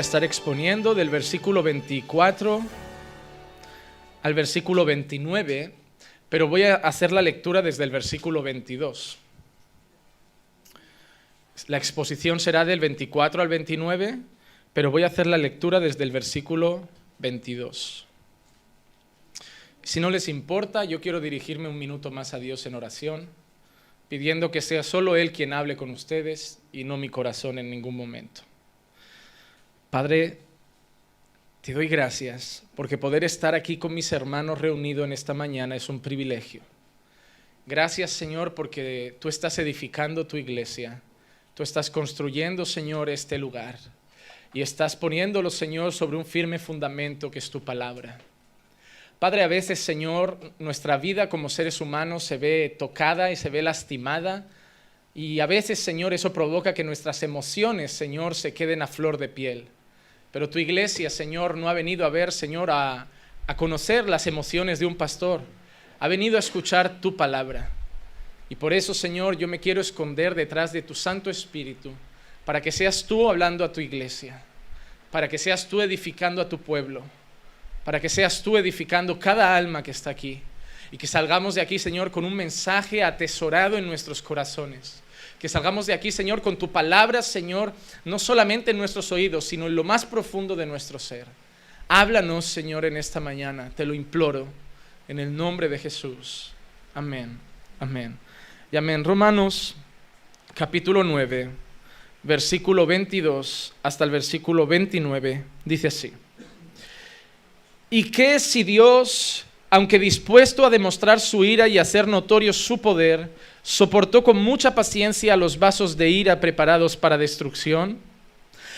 A estar exponiendo del versículo 24 al versículo 29, pero voy a hacer la lectura desde el versículo 22. La exposición será del 24 al 29, pero voy a hacer la lectura desde el versículo 22. Si no les importa, yo quiero dirigirme un minuto más a Dios en oración, pidiendo que sea solo Él quien hable con ustedes y no mi corazón en ningún momento. Padre, te doy gracias porque poder estar aquí con mis hermanos reunidos en esta mañana es un privilegio. Gracias Señor porque tú estás edificando tu iglesia, tú estás construyendo Señor este lugar y estás poniéndolo Señor sobre un firme fundamento que es tu palabra. Padre, a veces Señor, nuestra vida como seres humanos se ve tocada y se ve lastimada y a veces Señor eso provoca que nuestras emociones Señor se queden a flor de piel. Pero tu iglesia, Señor, no ha venido a ver, Señor, a, conocer las emociones de un pastor. Ha venido a escuchar tu palabra. Y por eso, Señor, yo me quiero esconder detrás de tu Santo Espíritu, para que seas tú hablando a tu iglesia, para que seas tú edificando a tu pueblo, para que seas tú edificando cada alma que está aquí. Y que salgamos de aquí, Señor, con un mensaje atesorado en nuestros corazones que salgamos de aquí, Señor, con tu palabra, Señor, no solamente en nuestros oídos, sino en lo más profundo de nuestro ser. Háblanos, Señor, en esta mañana, te lo imploro, en el nombre de Jesús. Amén, amén. Y amén. Romanos capítulo 9, versículo 22 hasta el versículo 29, dice así. ¿Y qué si Dios, aunque dispuesto a demostrar su ira y hacer notorio su poder, soportó con mucha paciencia los vasos de ira preparados para destrucción.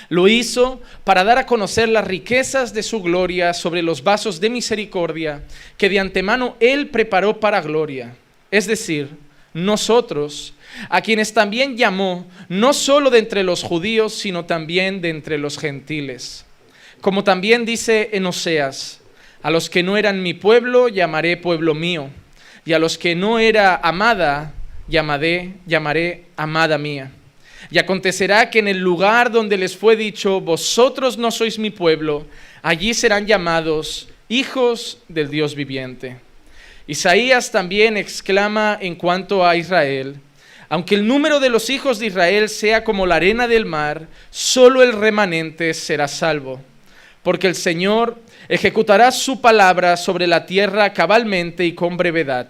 Lo hizo para dar a conocer las riquezas de su gloria sobre los vasos de misericordia que de antemano Él preparó para gloria. Es decir, nosotros, a quienes también llamó, no solo de entre los judíos, sino también de entre los gentiles. Como también dice en Oseas, a los que no eran mi pueblo llamaré pueblo mío, y a los que no era amada llamaré, llamaré amada mía. Y acontecerá que en el lugar donde les fue dicho, vosotros no sois mi pueblo, allí serán llamados hijos del Dios viviente. Isaías también exclama en cuanto a Israel, aunque el número de los hijos de Israel sea como la arena del mar, solo el remanente será salvo, porque el Señor ejecutará su palabra sobre la tierra cabalmente y con brevedad.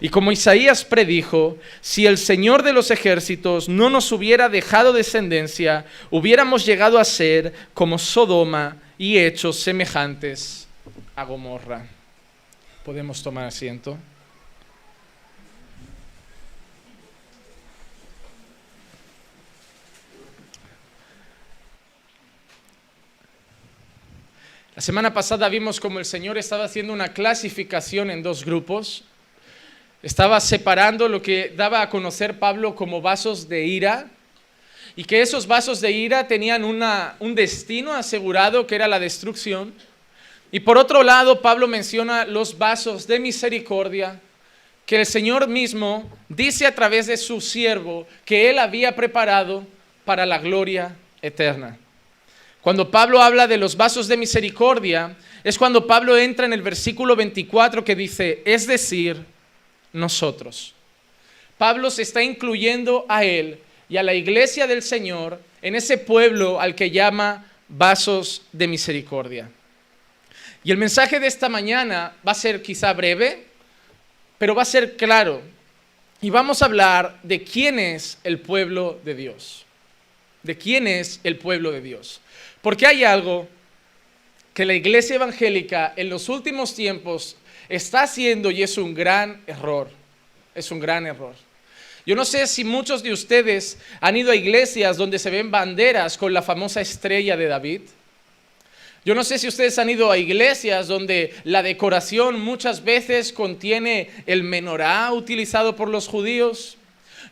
Y como Isaías predijo, si el Señor de los ejércitos no nos hubiera dejado descendencia, hubiéramos llegado a ser como Sodoma y hechos semejantes a Gomorra. Podemos tomar asiento. La semana pasada vimos como el Señor estaba haciendo una clasificación en dos grupos estaba separando lo que daba a conocer Pablo como vasos de ira y que esos vasos de ira tenían un destino asegurado que era la destrucción. Y por otro lado, Pablo menciona los vasos de misericordia que el Señor mismo dice a través de su siervo que él había preparado para la gloria eterna. Cuando Pablo habla de los vasos de misericordia, es cuando Pablo entra en el versículo 24 que dice, es decir, nosotros. Pablo se está incluyendo a él y a la iglesia del Señor en ese pueblo al que llama vasos de misericordia. Y el mensaje de esta mañana va a ser quizá breve, pero va a ser claro. Y vamos a hablar de quién es el pueblo de Dios. De quién es el pueblo de Dios. Porque hay algo que la iglesia evangélica en los últimos tiempos está haciendo y es un gran error. Es un gran error. Yo no sé si muchos de ustedes han ido a iglesias donde se ven banderas con la famosa estrella de David. Yo no sé si ustedes han ido a iglesias donde la decoración muchas veces contiene el menorá utilizado por los judíos.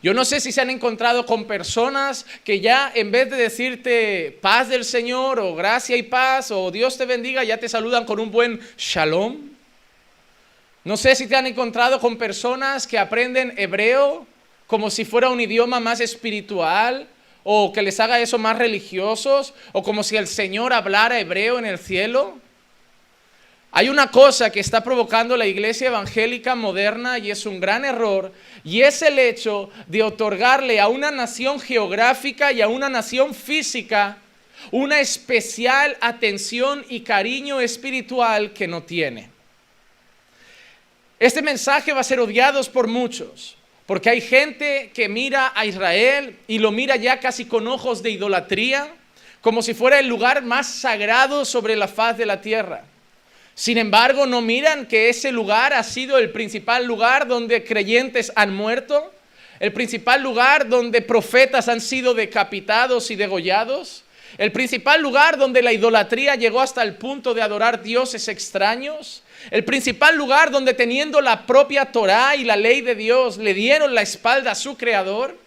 Yo no sé si se han encontrado con personas que ya en vez de decirte paz del Señor o gracia y paz o Dios te bendiga, ya te saludan con un buen shalom. No sé si te han encontrado con personas que aprenden hebreo como si fuera un idioma más espiritual o que les haga eso más religiosos, o como si el Señor hablara hebreo en el cielo. Hay una cosa que está provocando la iglesia evangélica moderna y es un gran error, y es el hecho de otorgarle a una nación geográfica y a una nación física una especial atención y cariño espiritual que no tiene. Este mensaje va a ser odiado por muchos, porque hay gente que mira a Israel y lo mira ya casi con ojos de idolatría, como si fuera el lugar más sagrado sobre la faz de la tierra. Sin embargo, no miran que ese lugar ha sido el principal lugar donde creyentes han muerto, el principal lugar donde profetas han sido decapitados y degollados, el principal lugar donde la idolatría llegó hasta el punto de adorar dioses extraños, el principal lugar donde teniendo la propia Torá y la ley de Dios le dieron la espalda a su creador.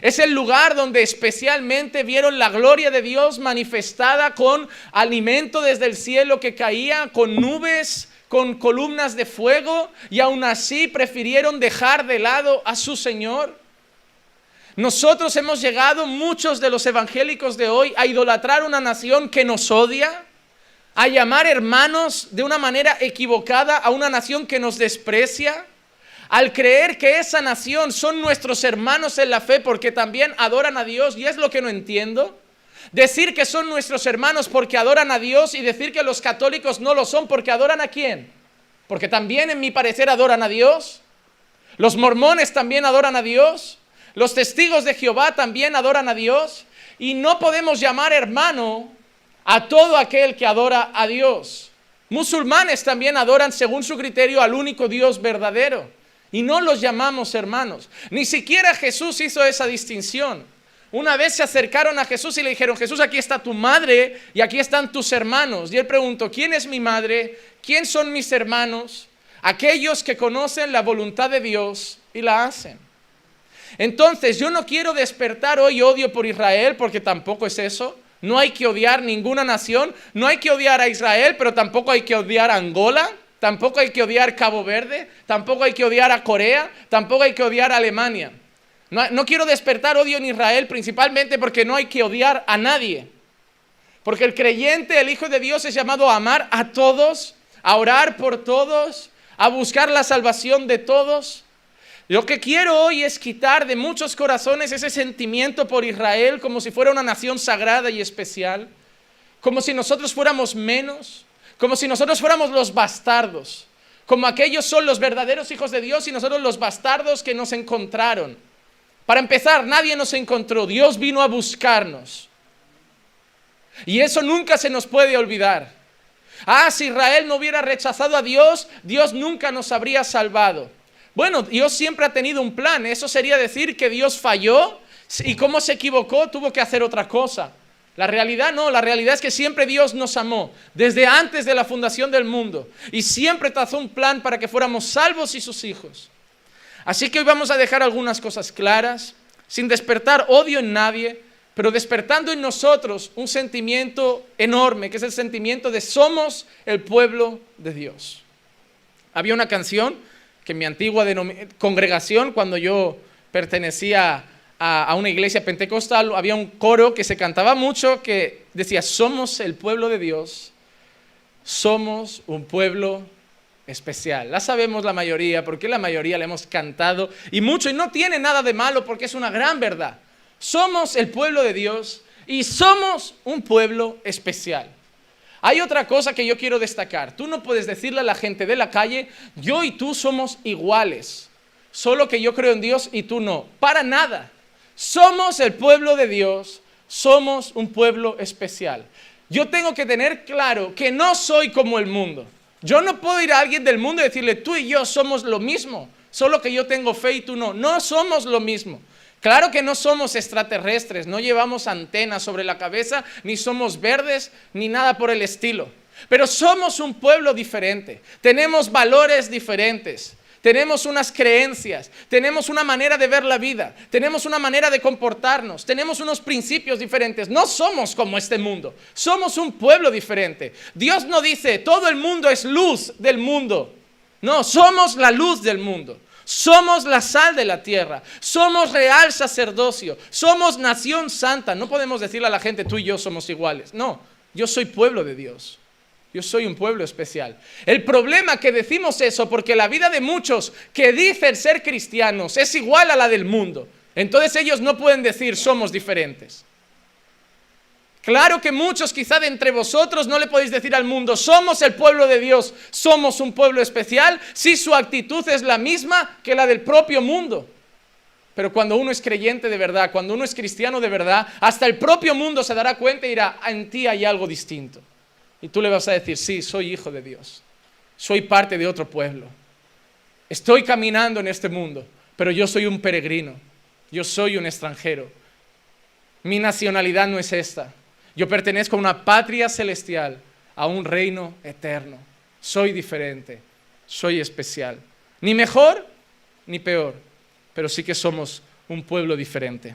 Es el lugar donde especialmente vieron la gloria de Dios manifestada con alimento desde el cielo que caía, con nubes, con columnas de fuego, y aún así prefirieron dejar de lado a su Señor. Nosotros hemos llegado, muchos de los evangélicos de hoy, a idolatrar una nación que nos odia, a llamar hermanos de una manera equivocada a una nación que nos desprecia al creer que esa nación son nuestros hermanos en la fe porque también adoran a Dios, y es lo que no entiendo. Decir que son nuestros hermanos porque adoran a Dios y decir que los católicos no lo son porque adoran a quién. Porque también en mi parecer adoran a Dios. Los mormones también adoran a Dios. Los testigos de Jehová también adoran a Dios. Y no podemos llamar hermano a todo aquel que adora a Dios. Musulmanes también adoran según su criterio al único Dios verdadero. Y no los llamamos hermanos. Ni siquiera Jesús hizo esa distinción. Una vez se acercaron a Jesús y le dijeron, Jesús, aquí está tu madre y aquí están tus hermanos. Y él preguntó, ¿quién es mi madre? ¿Quién son mis hermanos? Aquellos que conocen la voluntad de Dios y la hacen. Entonces, yo no quiero despertar hoy odio por Israel porque tampoco es eso. No hay que odiar ninguna nación. No hay que odiar a Israel, pero tampoco hay que odiar a Angola tampoco hay que odiar Cabo Verde, tampoco hay que odiar a Corea, tampoco hay que odiar a Alemania. No, quiero despertar odio en Israel principalmente porque no hay que odiar a nadie. Porque el creyente, el Hijo de Dios, es llamado a amar a todos, a orar por todos, a buscar la salvación de todos. Lo que quiero hoy es quitar de muchos corazones ese sentimiento por Israel como si fuera una nación sagrada y especial, como si nosotros fuéramos menos, como si nosotros fuéramos los bastardos, como aquellos son los verdaderos hijos de Dios y nosotros los bastardos que nos encontraron. Para empezar, nadie nos encontró, Dios vino a buscarnos. Y eso nunca se nos puede olvidar. Ah, si Israel no hubiera rechazado a Dios, Dios nunca nos habría salvado. Bueno, Dios siempre ha tenido un plan. Eso sería decir que Dios falló y cómo se equivocó, tuvo que hacer otra cosa. La realidad no, la realidad es que siempre Dios nos amó, desde antes de la fundación del mundo, y siempre trazó un plan para que fuéramos salvos y sus hijos. Así que hoy vamos a dejar algunas cosas claras, sin despertar odio en nadie, pero despertando en nosotros un sentimiento enorme, que es el sentimiento de somos el pueblo de Dios. Había una canción que en mi antigua congregación, cuando yo pertenecía a, una iglesia pentecostal, había un coro que se cantaba mucho que decía, somos el pueblo de Dios, somos un pueblo especial. La sabemos la mayoría, porque la mayoría la hemos cantado y mucho, y no tiene nada de malo porque es una gran verdad. Somos el pueblo de Dios y somos un pueblo especial. Hay otra cosa que yo quiero destacar. Tú no puedes decirle a la gente de la calle, yo y tú somos iguales, solo que yo creo en Dios y tú no. Para nada. Somos el pueblo de Dios, somos un pueblo especial. Yo tengo que tener claro que no soy como el mundo. Yo no puedo ir a alguien del mundo y decirle, tú y yo somos lo mismo, solo que yo tengo fe y tú no. No somos lo mismo. Claro que no somos extraterrestres, no llevamos antenas sobre la cabeza, ni somos verdes, ni nada por el estilo. Pero somos un pueblo diferente, tenemos valores diferentes tenemos unas creencias, tenemos una manera de ver la vida, tenemos una manera de comportarnos, tenemos unos principios diferentes. No somos como este mundo, somos un pueblo diferente. Dios no dice, todo el mundo es luz del mundo. No, somos la luz del mundo. Somos la sal de la tierra, somos real sacerdocio, somos nación santa. No podemos decirle a la gente, tú y yo somos iguales. No, yo soy pueblo de Dios. Yo soy un pueblo especial. El problema que decimos eso porque la vida de muchos que dicen ser cristianos es igual a la del mundo. Entonces ellos no pueden decir somos diferentes. Claro que muchos quizá de entre vosotros no le podéis decir al mundo, somos el pueblo de Dios, somos un pueblo especial, si su actitud es la misma que la del propio mundo. Pero cuando uno es creyente de verdad, cuando uno es cristiano de verdad, hasta el propio mundo se dará cuenta y dirá, en ti hay algo distinto. Y tú le vas a decir, sí, soy hijo de Dios, soy parte de otro pueblo, estoy caminando en este mundo, pero yo soy un peregrino, yo soy un extranjero. Mi nacionalidad no es esta. Yo pertenezco a una patria celestial, a un reino eterno. Soy diferente, soy especial. Ni mejor ni peor, pero sí que somos un pueblo diferente.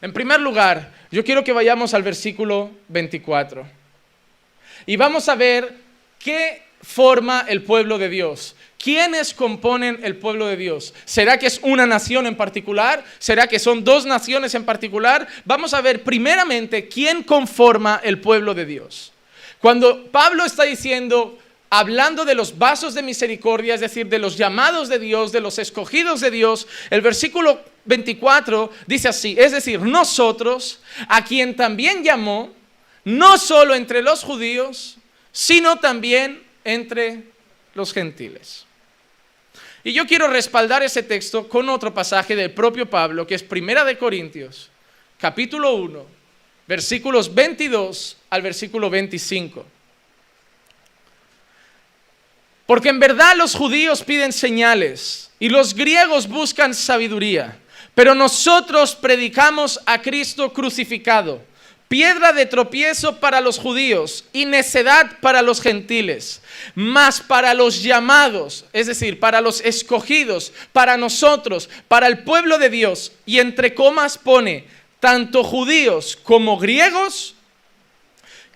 En primer lugar, yo quiero que vayamos al versículo 24. Y vamos a ver qué forma el pueblo de Dios. ¿Quiénes componen el pueblo de Dios? ¿Será que es una nación en particular? ¿Será que son dos naciones en particular? Vamos a ver primeramente quién conforma el pueblo de Dios. Cuando Pablo está diciendo, hablando de los vasos de misericordia, es decir, de los llamados de Dios, de los escogidos de Dios, el versículo 24 dice así, es decir, nosotros, a quien también llamó, no solo entre los judíos, sino también entre los gentiles. Y yo quiero respaldar ese texto con otro pasaje del propio Pablo, que es Primera de Corintios, capítulo 1, versículos 22 al versículo 25. Porque en verdad los judíos piden señales y los griegos buscan sabiduría, pero nosotros predicamos a Cristo crucificado piedra de tropiezo para los judíos y necedad para los gentiles, mas para los llamados, es decir, para los escogidos, para nosotros, para el pueblo de Dios, y entre comas pone, tanto judíos como griegos,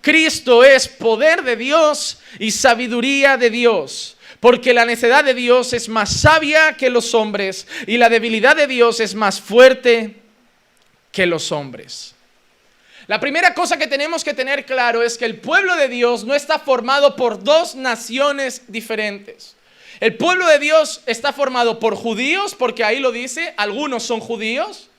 Cristo es poder de Dios y sabiduría de Dios. Porque la necedad de Dios es más sabia que los hombres y la debilidad de Dios es más fuerte que los hombres. La primera cosa que tenemos que tener claro es que el pueblo de Dios no está formado por dos naciones diferentes. El pueblo de Dios está formado por judíos, porque ahí lo dice, algunos son judíos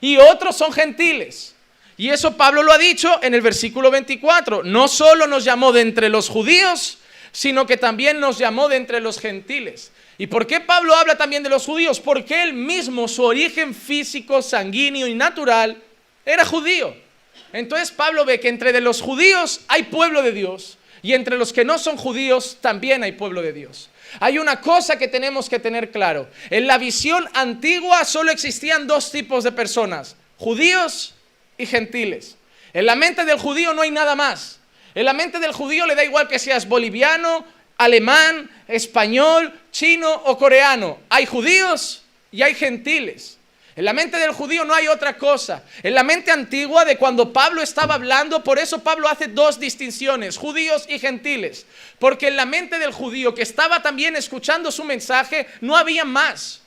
y otros son gentiles. Y eso Pablo lo ha dicho en el versículo 24. No solo nos llamó de entre los judíos, sino que también nos llamó de entre los gentiles. ¿Y por qué Pablo habla también de los judíos? Porque él mismo, su origen físico, sanguíneo y natural, era judío. Entonces Pablo ve que entre los judíos hay pueblo de Dios y entre los que no son judíos también hay pueblo de Dios. Hay una cosa que tenemos que tener claro. En la visión antigua solo existían dos tipos de personas, judíos y gentiles. En la mente del judío no hay nada más. En la mente del judío le da igual que seas boliviano, alemán, español, chino o coreano. Hay judíos y hay gentiles. En la mente del judío no hay otra cosa. En la mente antigua de cuando Pablo estaba hablando, por eso Pablo hace dos distinciones, judíos y gentiles. Porque en la mente del judío que estaba también escuchando su mensaje, no había más.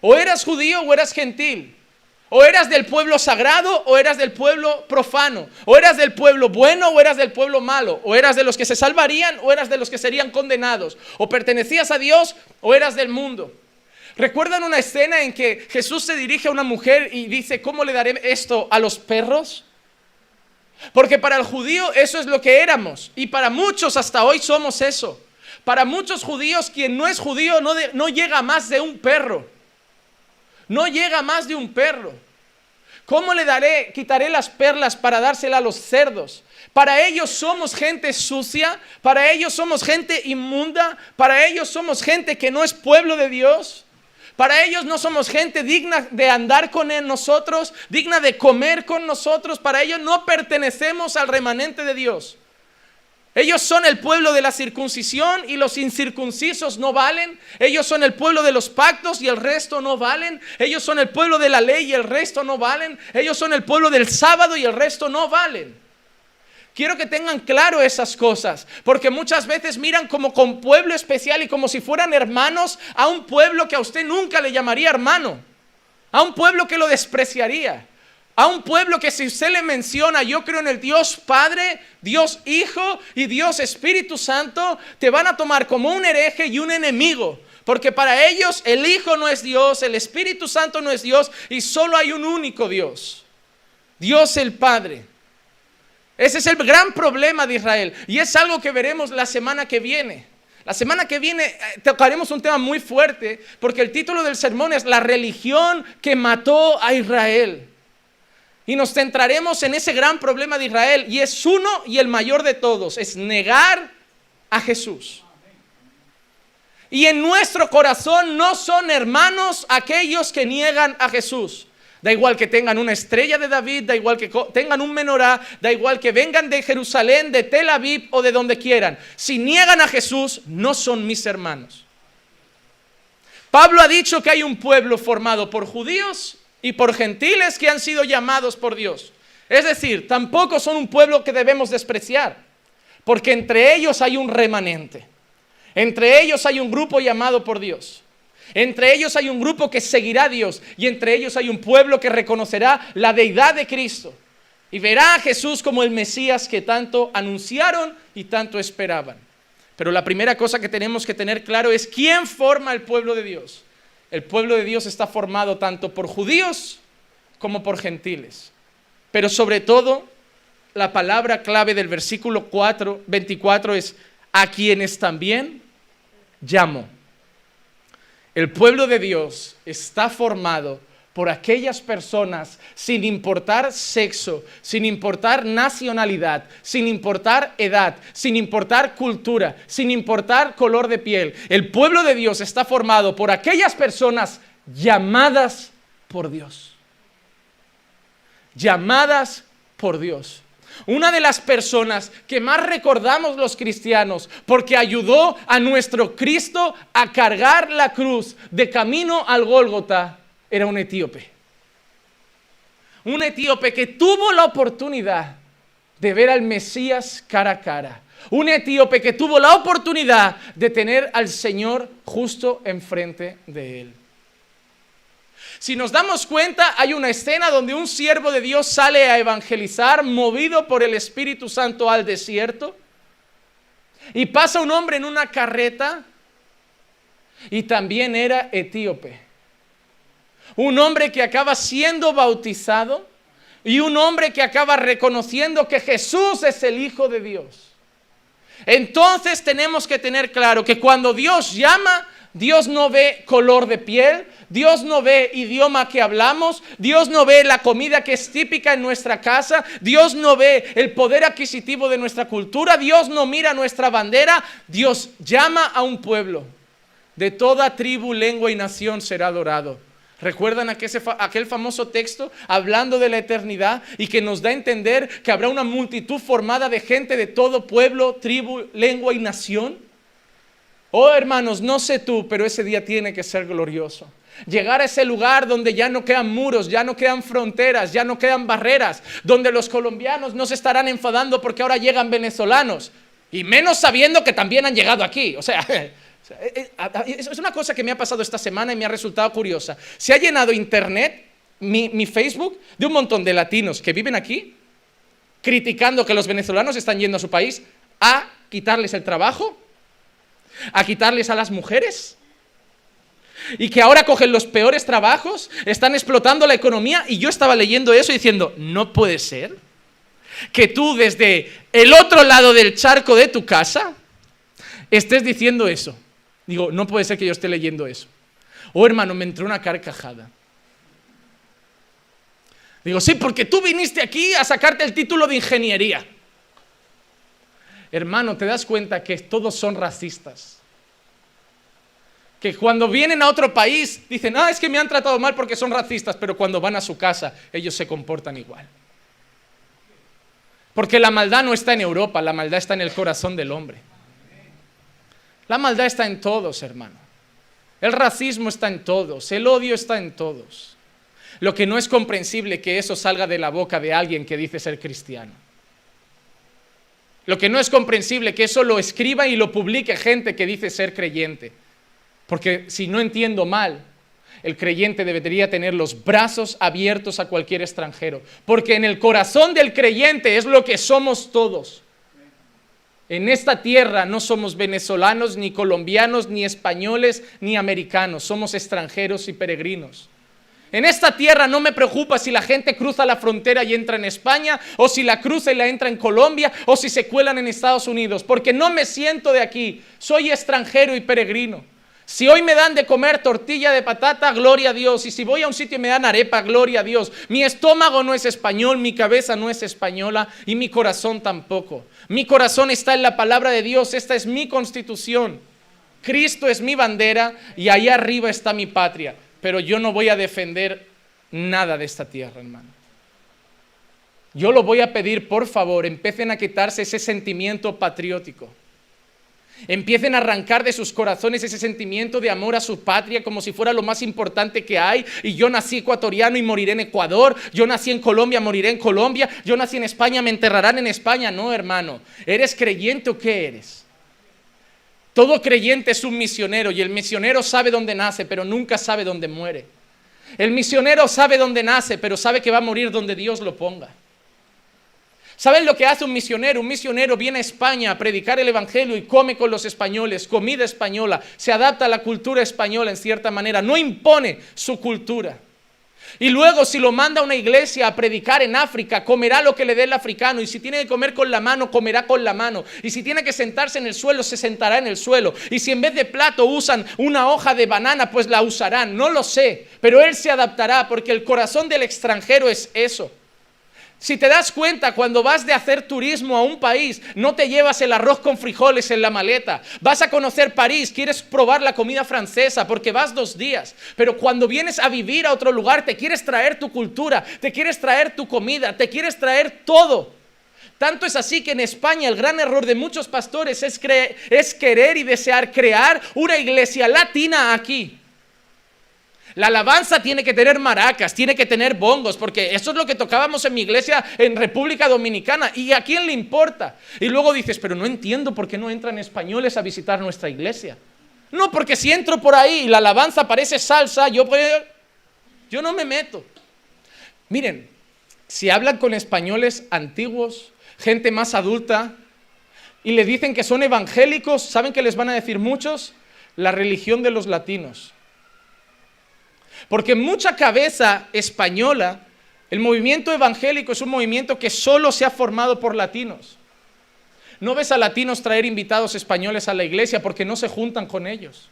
O eras judío o eras gentil. O eras del pueblo sagrado o eras del pueblo profano. O eras del pueblo bueno o eras del pueblo malo. O eras de los que se salvarían o eras de los que serían condenados. O pertenecías a Dios o eras del mundo. ¿Recuerdan una escena en que Jesús se dirige a una mujer y dice, ¿cómo le daré esto a los perros? Porque para el judío eso es lo que éramos y para muchos hasta hoy somos eso. Para muchos judíos quien no es judío no, llega más de un perro. No llega más de un perro. ¿Cómo le daré, quitaré las perlas para dársela a los cerdos? Para ellos somos gente sucia, para ellos somos gente inmunda, para ellos somos gente que no es pueblo de Dios. Para ellos no somos gente digna de andar con nosotros, digna de comer con nosotros. Para ellos no pertenecemos al remanente de Dios. Ellos son el pueblo de la circuncisión y los incircuncisos no valen. Ellos son el pueblo de los pactos y el resto no valen. Ellos son el pueblo de la ley y el resto no valen. Ellos son el pueblo del sábado y el resto no valen. Quiero que tengan claro esas cosas, porque muchas veces miran como con pueblo especial y como si fueran hermanos a un pueblo que a usted nunca le llamaría hermano, a un pueblo que lo despreciaría, a un pueblo que si usted le menciona, yo creo en el Dios Padre, Dios Hijo y Dios Espíritu Santo, te van a tomar como un hereje y un enemigo. Porque para ellos el Hijo no es Dios, el Espíritu Santo no es Dios y solo hay un único Dios. Dios el Padre. Ese es el gran problema de Israel y es algo que veremos la semana que viene. La semana que viene eh, tocaremos un tema muy fuerte porque el título del sermón es La religión que mató a Israel. Y nos centraremos en ese gran problema de Israel y es uno y el mayor de todos, es negar a Jesús. Y en nuestro corazón no son hermanos aquellos que niegan a Jesús. Da igual que tengan una estrella de David, da igual que tengan un menorá, da igual que vengan de Jerusalén, de Tel Aviv o de donde quieran. Si niegan a Jesús, no son mis hermanos. Pablo ha dicho que hay un pueblo formado por judíos y por gentiles que han sido llamados por Dios. Es decir, tampoco son un pueblo que debemos despreciar, porque entre ellos hay un remanente. Entre ellos hay un grupo llamado por Dios. Entre ellos hay un grupo que seguirá a Dios y entre ellos hay un pueblo que reconocerá la deidad de Cristo y verá a Jesús como el Mesías que tanto anunciaron y tanto esperaban. Pero la primera cosa que tenemos que tener claro es quién forma el pueblo de Dios. El pueblo de Dios está formado tanto por judíos como por gentiles. Pero sobre todo, la palabra clave del versículo 4, 24 es a quienes también llamo. El pueblo de Dios está formado por aquellas personas sin importar sexo, sin importar nacionalidad, sin importar edad, sin importar cultura, sin importar color de piel. El pueblo de Dios está formado por aquellas personas llamadas por Dios. Llamadas por Dios. Una de las personas que más recordamos los cristianos porque ayudó a nuestro Cristo a cargar la cruz de camino al Gólgota era un etíope. Un etíope que tuvo la oportunidad de ver al Mesías cara a cara. Un etíope que tuvo la oportunidad de tener al Señor justo enfrente de él. Si nos damos cuenta, hay una escena donde un siervo de Dios sale a evangelizar, movido por el Espíritu Santo al desierto, y pasa un hombre en una carreta, y también era etíope. Un hombre que acaba siendo bautizado y un hombre que acaba reconociendo que Jesús es el Hijo de Dios. Entonces tenemos que tener claro que cuando Dios llama, Dios no ve color de piel, Dios no ve idioma que hablamos, Dios no ve la comida que es típica en nuestra casa, Dios no ve el poder adquisitivo de nuestra cultura, Dios no mira nuestra bandera, Dios llama a un pueblo. De toda tribu, lengua y nación será adorado. ¿Recuerdan aquel famoso texto hablando de la eternidad y que nos da a entender que habrá una multitud formada de gente de todo pueblo, tribu, lengua y nación? Oh hermanos, no sé tú, pero ese día tiene que ser glorioso. Llegar a ese lugar donde ya no quedan muros, ya no quedan fronteras, ya no quedan barreras, donde los colombianos no se estarán enfadando porque ahora llegan venezolanos, y menos sabiendo que también han llegado aquí. O sea, eh, eh, es una cosa que me ha pasado esta semana y me ha resultado curiosa. Se ha llenado internet, mi, mi Facebook, de un montón de latinos que viven aquí, criticando que los venezolanos están yendo a su país a quitarles el trabajo a quitarles a las mujeres. Y que ahora cogen los peores trabajos, están explotando la economía. Y yo estaba leyendo eso y diciendo, no puede ser que tú desde el otro lado del charco de tu casa estés diciendo eso. Digo, no puede ser que yo esté leyendo eso. Oh hermano, me entró una carcajada. Digo, sí, porque tú viniste aquí a sacarte el título de ingeniería. Hermano, te das cuenta que todos son racistas. Que cuando vienen a otro país dicen, ah, es que me han tratado mal porque son racistas, pero cuando van a su casa ellos se comportan igual. Porque la maldad no está en Europa, la maldad está en el corazón del hombre. La maldad está en todos, hermano. El racismo está en todos, el odio está en todos. Lo que no es comprensible que eso salga de la boca de alguien que dice ser cristiano. Lo que no es comprensible que eso lo escriba y lo publique gente que dice ser creyente. Porque si no entiendo mal, el creyente debería tener los brazos abiertos a cualquier extranjero. Porque en el corazón del creyente es lo que somos todos. En esta tierra no somos venezolanos, ni colombianos, ni españoles, ni americanos. Somos extranjeros y peregrinos. En esta tierra no me preocupa si la gente cruza la frontera y entra en España, o si la cruza y la entra en Colombia, o si se cuelan en Estados Unidos, porque no me siento de aquí, soy extranjero y peregrino. Si hoy me dan de comer tortilla de patata, gloria a Dios. Y si voy a un sitio y me dan arepa, gloria a Dios. Mi estómago no es español, mi cabeza no es española y mi corazón tampoco. Mi corazón está en la palabra de Dios, esta es mi constitución. Cristo es mi bandera y ahí arriba está mi patria pero yo no voy a defender nada de esta tierra, hermano. Yo lo voy a pedir, por favor, empiecen a quitarse ese sentimiento patriótico. Empiecen a arrancar de sus corazones ese sentimiento de amor a su patria como si fuera lo más importante que hay. Y yo nací ecuatoriano y moriré en Ecuador. Yo nací en Colombia, moriré en Colombia. Yo nací en España, me enterrarán en España. No, hermano. ¿Eres creyente o qué eres? Todo creyente es un misionero y el misionero sabe dónde nace, pero nunca sabe dónde muere. El misionero sabe dónde nace, pero sabe que va a morir donde Dios lo ponga. ¿Saben lo que hace un misionero? Un misionero viene a España a predicar el Evangelio y come con los españoles, comida española, se adapta a la cultura española en cierta manera, no impone su cultura. Y luego si lo manda a una iglesia a predicar en África, comerá lo que le dé el africano. Y si tiene que comer con la mano, comerá con la mano. Y si tiene que sentarse en el suelo, se sentará en el suelo. Y si en vez de plato usan una hoja de banana, pues la usarán. No lo sé, pero él se adaptará porque el corazón del extranjero es eso. Si te das cuenta, cuando vas de hacer turismo a un país, no te llevas el arroz con frijoles en la maleta. Vas a conocer París, quieres probar la comida francesa porque vas dos días. Pero cuando vienes a vivir a otro lugar, te quieres traer tu cultura, te quieres traer tu comida, te quieres traer todo. Tanto es así que en España el gran error de muchos pastores es, querer y desear crear una iglesia latina aquí. La alabanza tiene que tener maracas, tiene que tener bongos, porque eso es lo que tocábamos en mi iglesia en República Dominicana. ¿Y a quién le importa? Y luego dices, pero no entiendo por qué no entran españoles a visitar nuestra iglesia. No, porque si entro por ahí y la alabanza parece salsa, yo, yo no me meto. Miren, si hablan con españoles antiguos, gente más adulta, y le dicen que son evangélicos, ¿saben qué les van a decir muchos? La religión de los latinos. Porque mucha cabeza española, el movimiento evangélico es un movimiento que solo se ha formado por latinos. No ves a latinos traer invitados españoles a la iglesia porque no se juntan con ellos.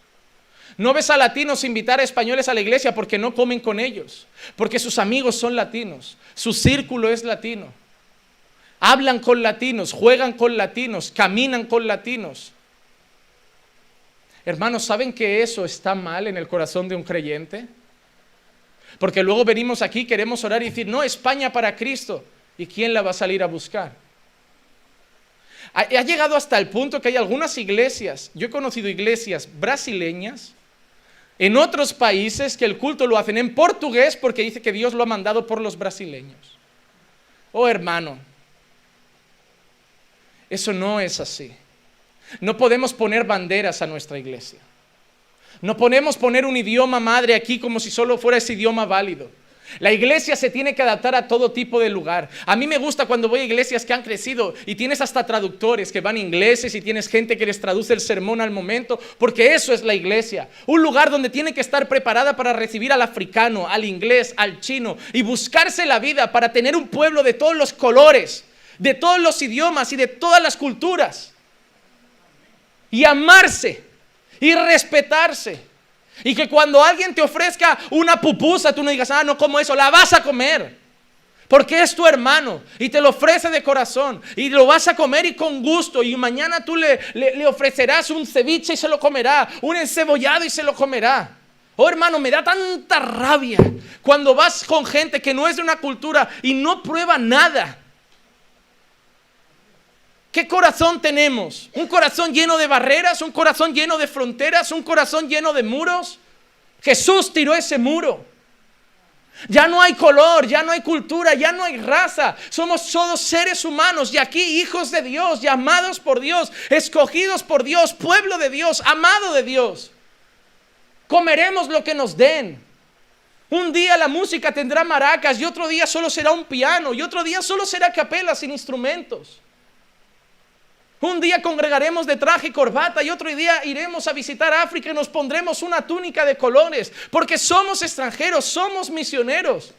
No ves a latinos invitar a españoles a la iglesia porque no comen con ellos, porque sus amigos son latinos, su círculo es latino. Hablan con latinos, juegan con latinos, caminan con latinos. Hermanos, ¿saben que eso está mal en el corazón de un creyente? Porque luego venimos aquí, queremos orar y decir, no, España para Cristo. ¿Y quién la va a salir a buscar? Ha, llegado hasta el punto que hay algunas iglesias, yo he conocido iglesias brasileñas, en otros países que el culto lo hacen en portugués porque dice que Dios lo ha mandado por los brasileños. Oh hermano, eso no es así. No podemos poner banderas a nuestra iglesia. No podemos poner un idioma madre aquí como si solo fuera ese idioma válido. La iglesia se tiene que adaptar a todo tipo de lugar. A mí me gusta cuando voy a iglesias que han crecido y tienes hasta traductores que van ingleses y tienes gente que les traduce el sermón al momento, porque eso es la iglesia. Un lugar donde tiene que estar preparada para recibir al africano, al inglés, al chino y buscarse la vida para tener un pueblo de todos los colores, de todos los idiomas y de todas las culturas. Y amarse y respetarse. Y que cuando alguien te ofrezca una pupusa, tú no digas, ah, no como eso, la vas a comer. Porque es tu hermano y te lo ofrece de corazón y lo vas a comer y con gusto. Y mañana tú le, le, ofrecerás un ceviche y se lo comerá, un encebollado y se lo comerá. Oh hermano, me da tanta rabia cuando vas con gente que no es de una cultura y no prueba nada. ¿Qué corazón tenemos? ¿Un corazón lleno de barreras? ¿Un corazón lleno de fronteras? ¿Un corazón lleno de muros? Jesús tiró ese muro. Ya no hay color, ya no hay cultura, ya no hay raza. Somos todos seres humanos y aquí hijos de Dios, llamados por Dios, escogidos por Dios, pueblo de Dios, amado de Dios. Comeremos lo que nos den. Un día la música tendrá maracas y otro día solo será un piano y otro día solo será capela sin instrumentos. Un día congregaremos de traje y corbata y otro día iremos a visitar África y nos pondremos una túnica de colores, porque somos extranjeros, somos misioneros.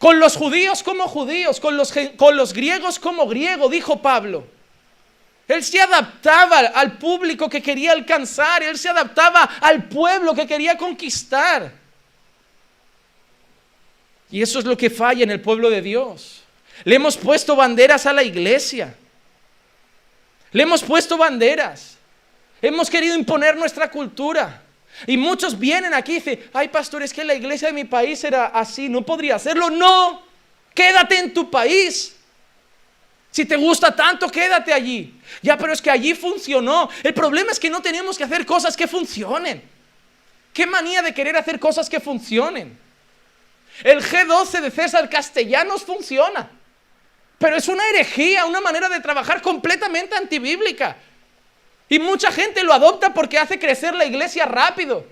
Con los judíos como judíos, con los, con los griegos como griego, dijo Pablo. Él se adaptaba al público que quería alcanzar, él se adaptaba al pueblo que quería conquistar. Y eso es lo que falla en el pueblo de Dios. Le hemos puesto banderas a la iglesia. Le hemos puesto banderas. Hemos querido imponer nuestra cultura. Y muchos vienen aquí y dicen, ay pastor, es que la iglesia de mi país era así, no podría hacerlo. No, quédate en tu país. Si te gusta tanto, quédate allí. Ya, pero es que allí funcionó. El problema es que no tenemos que hacer cosas que funcionen. Qué manía de querer hacer cosas que funcionen. El G12 de César Castellanos funciona. Pero es una herejía, una manera de trabajar completamente antibíblica. Y mucha gente lo adopta porque hace crecer la iglesia rápido.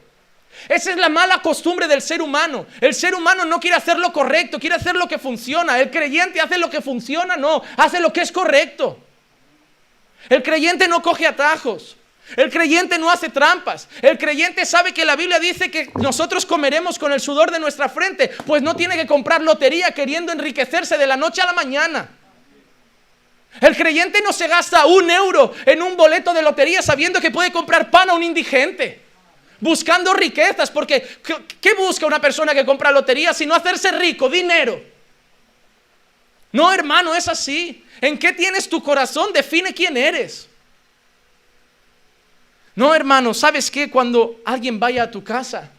Esa es la mala costumbre del ser humano. El ser humano no quiere hacer lo correcto, quiere hacer lo que funciona. El creyente hace lo que funciona, no, hace lo que es correcto. El creyente no coge atajos. El creyente no hace trampas. El creyente sabe que la Biblia dice que nosotros comeremos con el sudor de nuestra frente, pues no tiene que comprar lotería queriendo enriquecerse de la noche a la mañana. El creyente no se gasta un euro en un boleto de lotería sabiendo que puede comprar pan a un indigente. Buscando riquezas, porque ¿qué busca una persona que compra lotería sino hacerse rico, dinero? No, hermano, es así. ¿En qué tienes tu corazón? Define quién eres. No, hermano, ¿sabes qué? Cuando alguien vaya a tu casa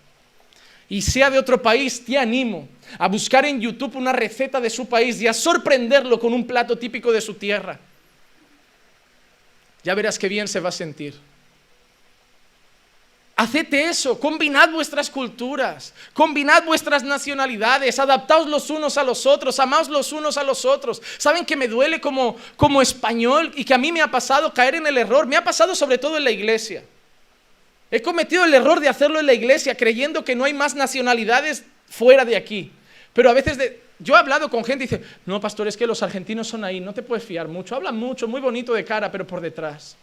y sea de otro país, te animo a buscar en YouTube una receta de su país y a sorprenderlo con un plato típico de su tierra. Ya verás qué bien se va a sentir. Haced eso, combinad vuestras culturas, combinad vuestras nacionalidades, adaptaos los unos a los otros, amaos los unos a los otros. ¿Saben que me duele como, como español y que a mí me ha pasado caer en el error? Me ha pasado sobre todo en la iglesia. He cometido el error de hacerlo en la iglesia creyendo que no hay más nacionalidades fuera de aquí. Pero a veces yo he hablado con gente y dice, no, pastor, es que los argentinos son ahí, no te puedes fiar mucho, hablan mucho, muy bonito de cara, pero por detrás.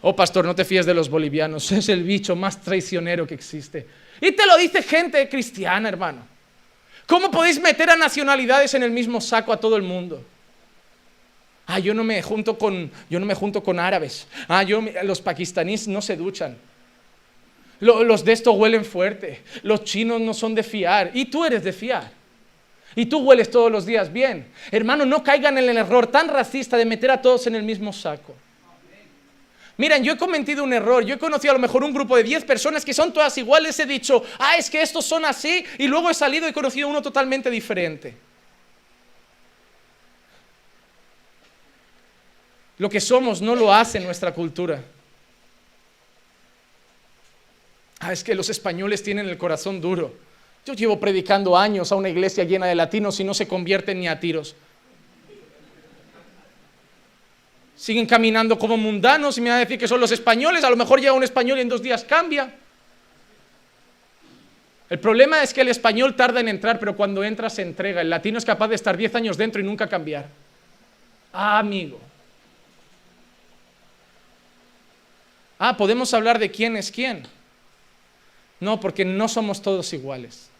Oh, pastor, no te fíes de los bolivianos, es el bicho más traicionero que existe. Y te lo dice gente cristiana, hermano. ¿Cómo podéis meter a nacionalidades en el mismo saco a todo el mundo? Ah, yo no me junto con, yo no me junto con árabes. Ah, yo, los pakistaníes no se duchan. Los de esto huelen fuerte. Los chinos no son de fiar. Y tú eres de fiar. Y tú hueles todos los días bien. Hermano, no caigan en el error tan racista de meter a todos en el mismo saco. Miren, yo he cometido un error. Yo he conocido a lo mejor un grupo de 10 personas que son todas iguales. He dicho, ah, es que estos son así. Y luego he salido y he conocido uno totalmente diferente. Lo que somos no lo hace nuestra cultura. Ah, es que los españoles tienen el corazón duro. Yo llevo predicando años a una iglesia llena de latinos y no se convierten ni a tiros. Siguen caminando como mundanos y me van a decir que son los españoles, a lo mejor llega un español y en dos días cambia. El problema es que el español tarda en entrar, pero cuando entra se entrega. El latino es capaz de estar diez años dentro y nunca cambiar. Ah, amigo. Ah, podemos hablar de quién es quién. No, porque no somos todos iguales.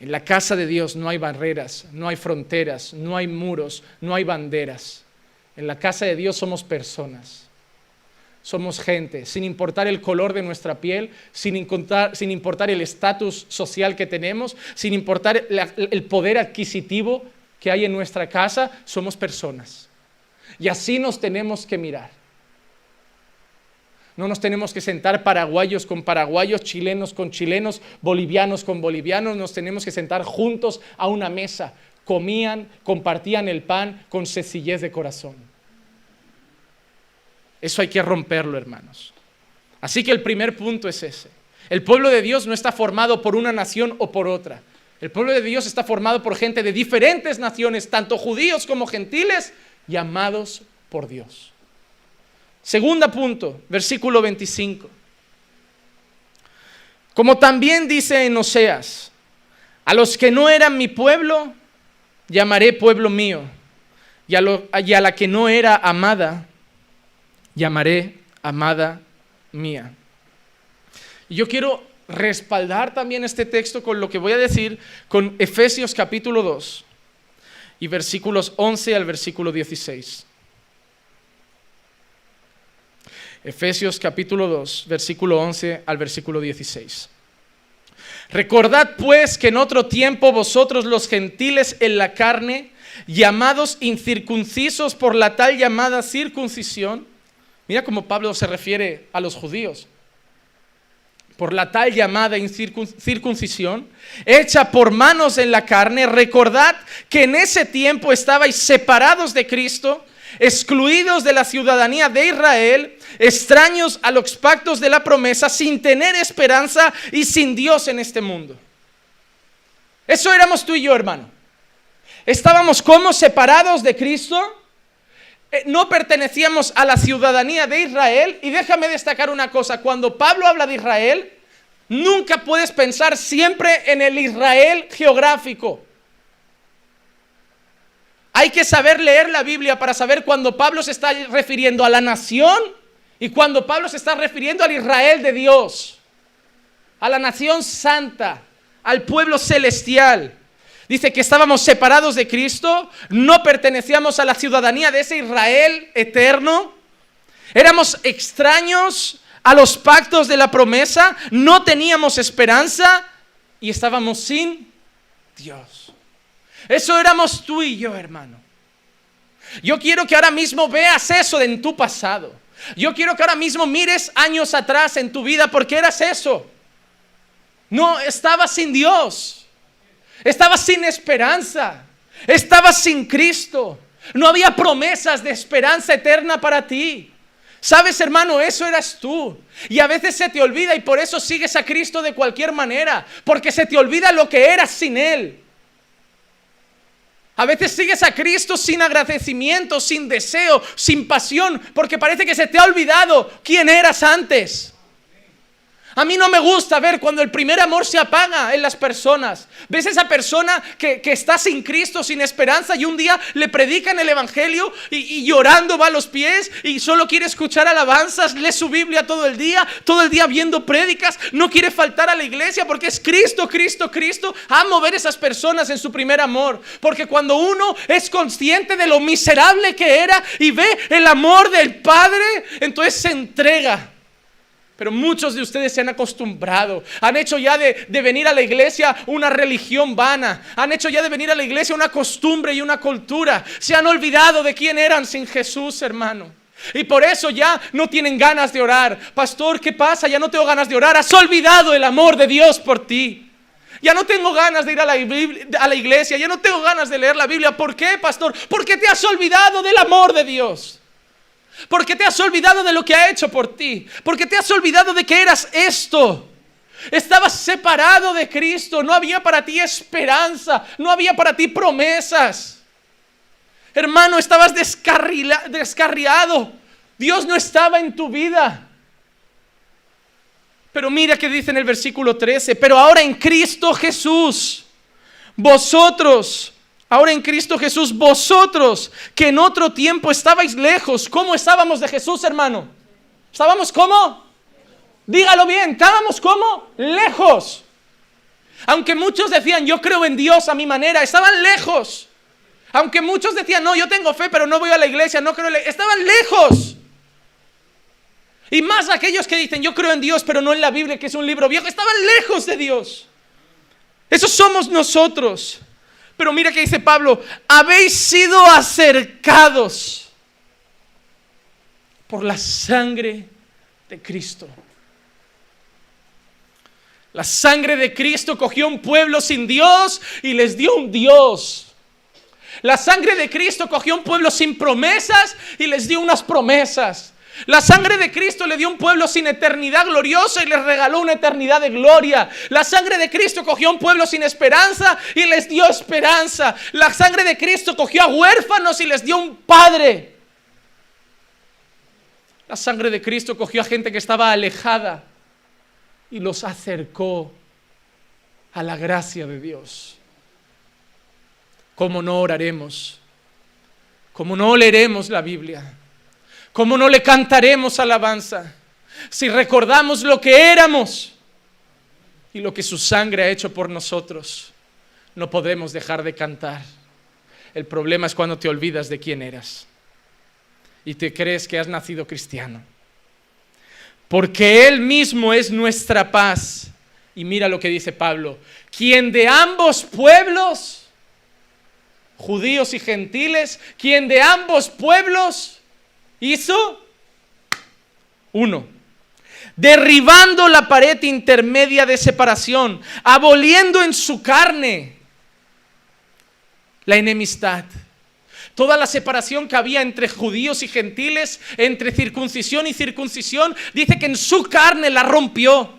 En la casa de Dios no hay barreras, no hay fronteras, no hay muros, no hay banderas. En la casa de Dios somos personas, somos gente, sin importar el color de nuestra piel, sin importar, el estatus social que tenemos, sin importar el poder adquisitivo que hay en nuestra casa, somos personas. Y así nos tenemos que mirar. No nos tenemos que sentar paraguayos con paraguayos, chilenos con chilenos, bolivianos con bolivianos, nos tenemos que sentar juntos a una mesa comían, compartían el pan con sencillez de corazón. Eso hay que romperlo, hermanos. Así que el primer punto es ese. El pueblo de Dios no está formado por una nación o por otra. El pueblo de Dios está formado por gente de diferentes naciones, tanto judíos como gentiles, llamados por Dios. Segunda punto, versículo 25. Como también dice en Oseas, a los que no eran mi pueblo, llamaré pueblo mío, y a, y a la que no era amada, llamaré amada mía. Y yo quiero respaldar también este texto con lo que voy a decir con Efesios capítulo 2 y versículos 11 al versículo 16. Efesios capítulo 2, versículo 11 al versículo 16. Recordad pues que en otro tiempo vosotros los gentiles en la carne, llamados incircuncisos por la tal llamada circuncisión, mira cómo Pablo se refiere a los judíos, por la tal llamada circuncisión, hecha por manos en la carne, recordad que en ese tiempo estabais separados de Cristo, excluidos de la ciudadanía de Israel, extraños a los pactos de la promesa, sin tener esperanza y sin Dios en este mundo. Eso éramos tú y yo, hermano. Estábamos como separados de Cristo, eh, no pertenecíamos a la ciudadanía de Israel. Y déjame destacar una cosa, cuando Pablo habla de Israel, nunca puedes pensar siempre en el Israel geográfico. Hay que saber leer la Biblia para saber cuando Pablo se está refiriendo a la nación y cuando Pablo se está refiriendo al Israel de Dios, a la nación santa, al pueblo celestial. Dice que estábamos separados de Cristo, no pertenecíamos a la ciudadanía de ese Israel eterno, éramos extraños a los pactos de la promesa, no teníamos esperanza y estábamos sin Dios. Eso éramos tú y yo, hermano. Yo quiero que ahora mismo veas eso en tu pasado. Yo quiero que ahora mismo mires años atrás en tu vida porque eras eso. No, estabas sin Dios. Estabas sin esperanza. Estabas sin Cristo. No había promesas de esperanza eterna para ti. Sabes, hermano, eso eras tú. Y a veces se te olvida y por eso sigues a Cristo de cualquier manera. Porque se te olvida lo que eras sin Él. A veces sigues a Cristo sin agradecimiento, sin deseo, sin pasión, porque parece que se te ha olvidado quién eras antes. A mí no me gusta ver cuando el primer amor se apaga en las personas. Ves esa persona que, está sin Cristo, sin esperanza, y un día le predican el Evangelio y, y, llorando va a los pies y solo quiere escuchar alabanzas, lee su Biblia todo el día, todo el día viendo prédicas, no quiere faltar a la iglesia porque es Cristo, Cristo, Cristo. Amo ver esas personas en su primer amor, porque cuando uno es consciente de lo miserable que era y ve el amor del Padre, entonces se entrega pero muchos de ustedes se han acostumbrado, han hecho ya de, venir a la iglesia una religión vana, han hecho ya de venir a la iglesia una costumbre y una cultura, se han olvidado de quién eran sin Jesús, hermano. Y por eso ya no tienen ganas de orar. Pastor, ¿qué pasa? Ya no tengo ganas de orar. Has olvidado el amor de Dios por ti. Ya no tengo ganas de ir a la, a la iglesia. Ya no tengo ganas de leer la Biblia. ¿Por qué, pastor? Porque te has olvidado del amor de Dios. Porque te has olvidado de lo que ha hecho por ti. Porque te has olvidado de que eras esto. Estabas separado de Cristo. No había para ti esperanza. No había para ti promesas. Hermano, estabas descarriado. Dios no estaba en tu vida. Pero mira que dice en el versículo 13. Pero ahora en Cristo Jesús. Vosotros Ahora en Cristo Jesús, vosotros que en otro tiempo estabais lejos, ¿cómo estábamos de Jesús, hermano? ¿Estábamos cómo? Dígalo bien, estábamos como lejos. Aunque muchos decían, yo creo en Dios a mi manera, estaban lejos. Aunque muchos decían, no, yo tengo fe, pero no voy a la iglesia, no creo en la... Estaban lejos. Y más aquellos que dicen, yo creo en Dios, pero no en la Biblia, que es un libro viejo, estaban lejos de Dios. Esos somos nosotros. Pero mira que dice Pablo, habéis sido acercados por la sangre de Cristo. La sangre de Cristo cogió un pueblo sin Dios y les dio un Dios. La sangre de Cristo cogió un pueblo sin promesas y les dio unas promesas. La sangre de Cristo le dio un pueblo sin eternidad gloriosa y les regaló una eternidad de gloria. La sangre de Cristo cogió a un pueblo sin esperanza y les dio esperanza. La sangre de Cristo cogió a huérfanos y les dio un padre. La sangre de Cristo cogió a gente que estaba alejada y los acercó a la gracia de Dios. ¿Cómo no oraremos? ¿Cómo no leeremos la Biblia? ¿Cómo no le cantaremos alabanza? Si recordamos lo que éramos y lo que su sangre ha hecho por nosotros, no podemos dejar de cantar. El problema es cuando te olvidas de quién eras y te crees que has nacido cristiano. Porque Él mismo es nuestra paz. Y mira lo que dice Pablo, quien de ambos pueblos, judíos y gentiles, quien de ambos pueblos hizo uno. Derribando la pared intermedia de separación, aboliendo en su carne la enemistad. Toda la separación que había entre judíos y gentiles, entre circuncisión y circuncisión, dice que en su carne la rompió.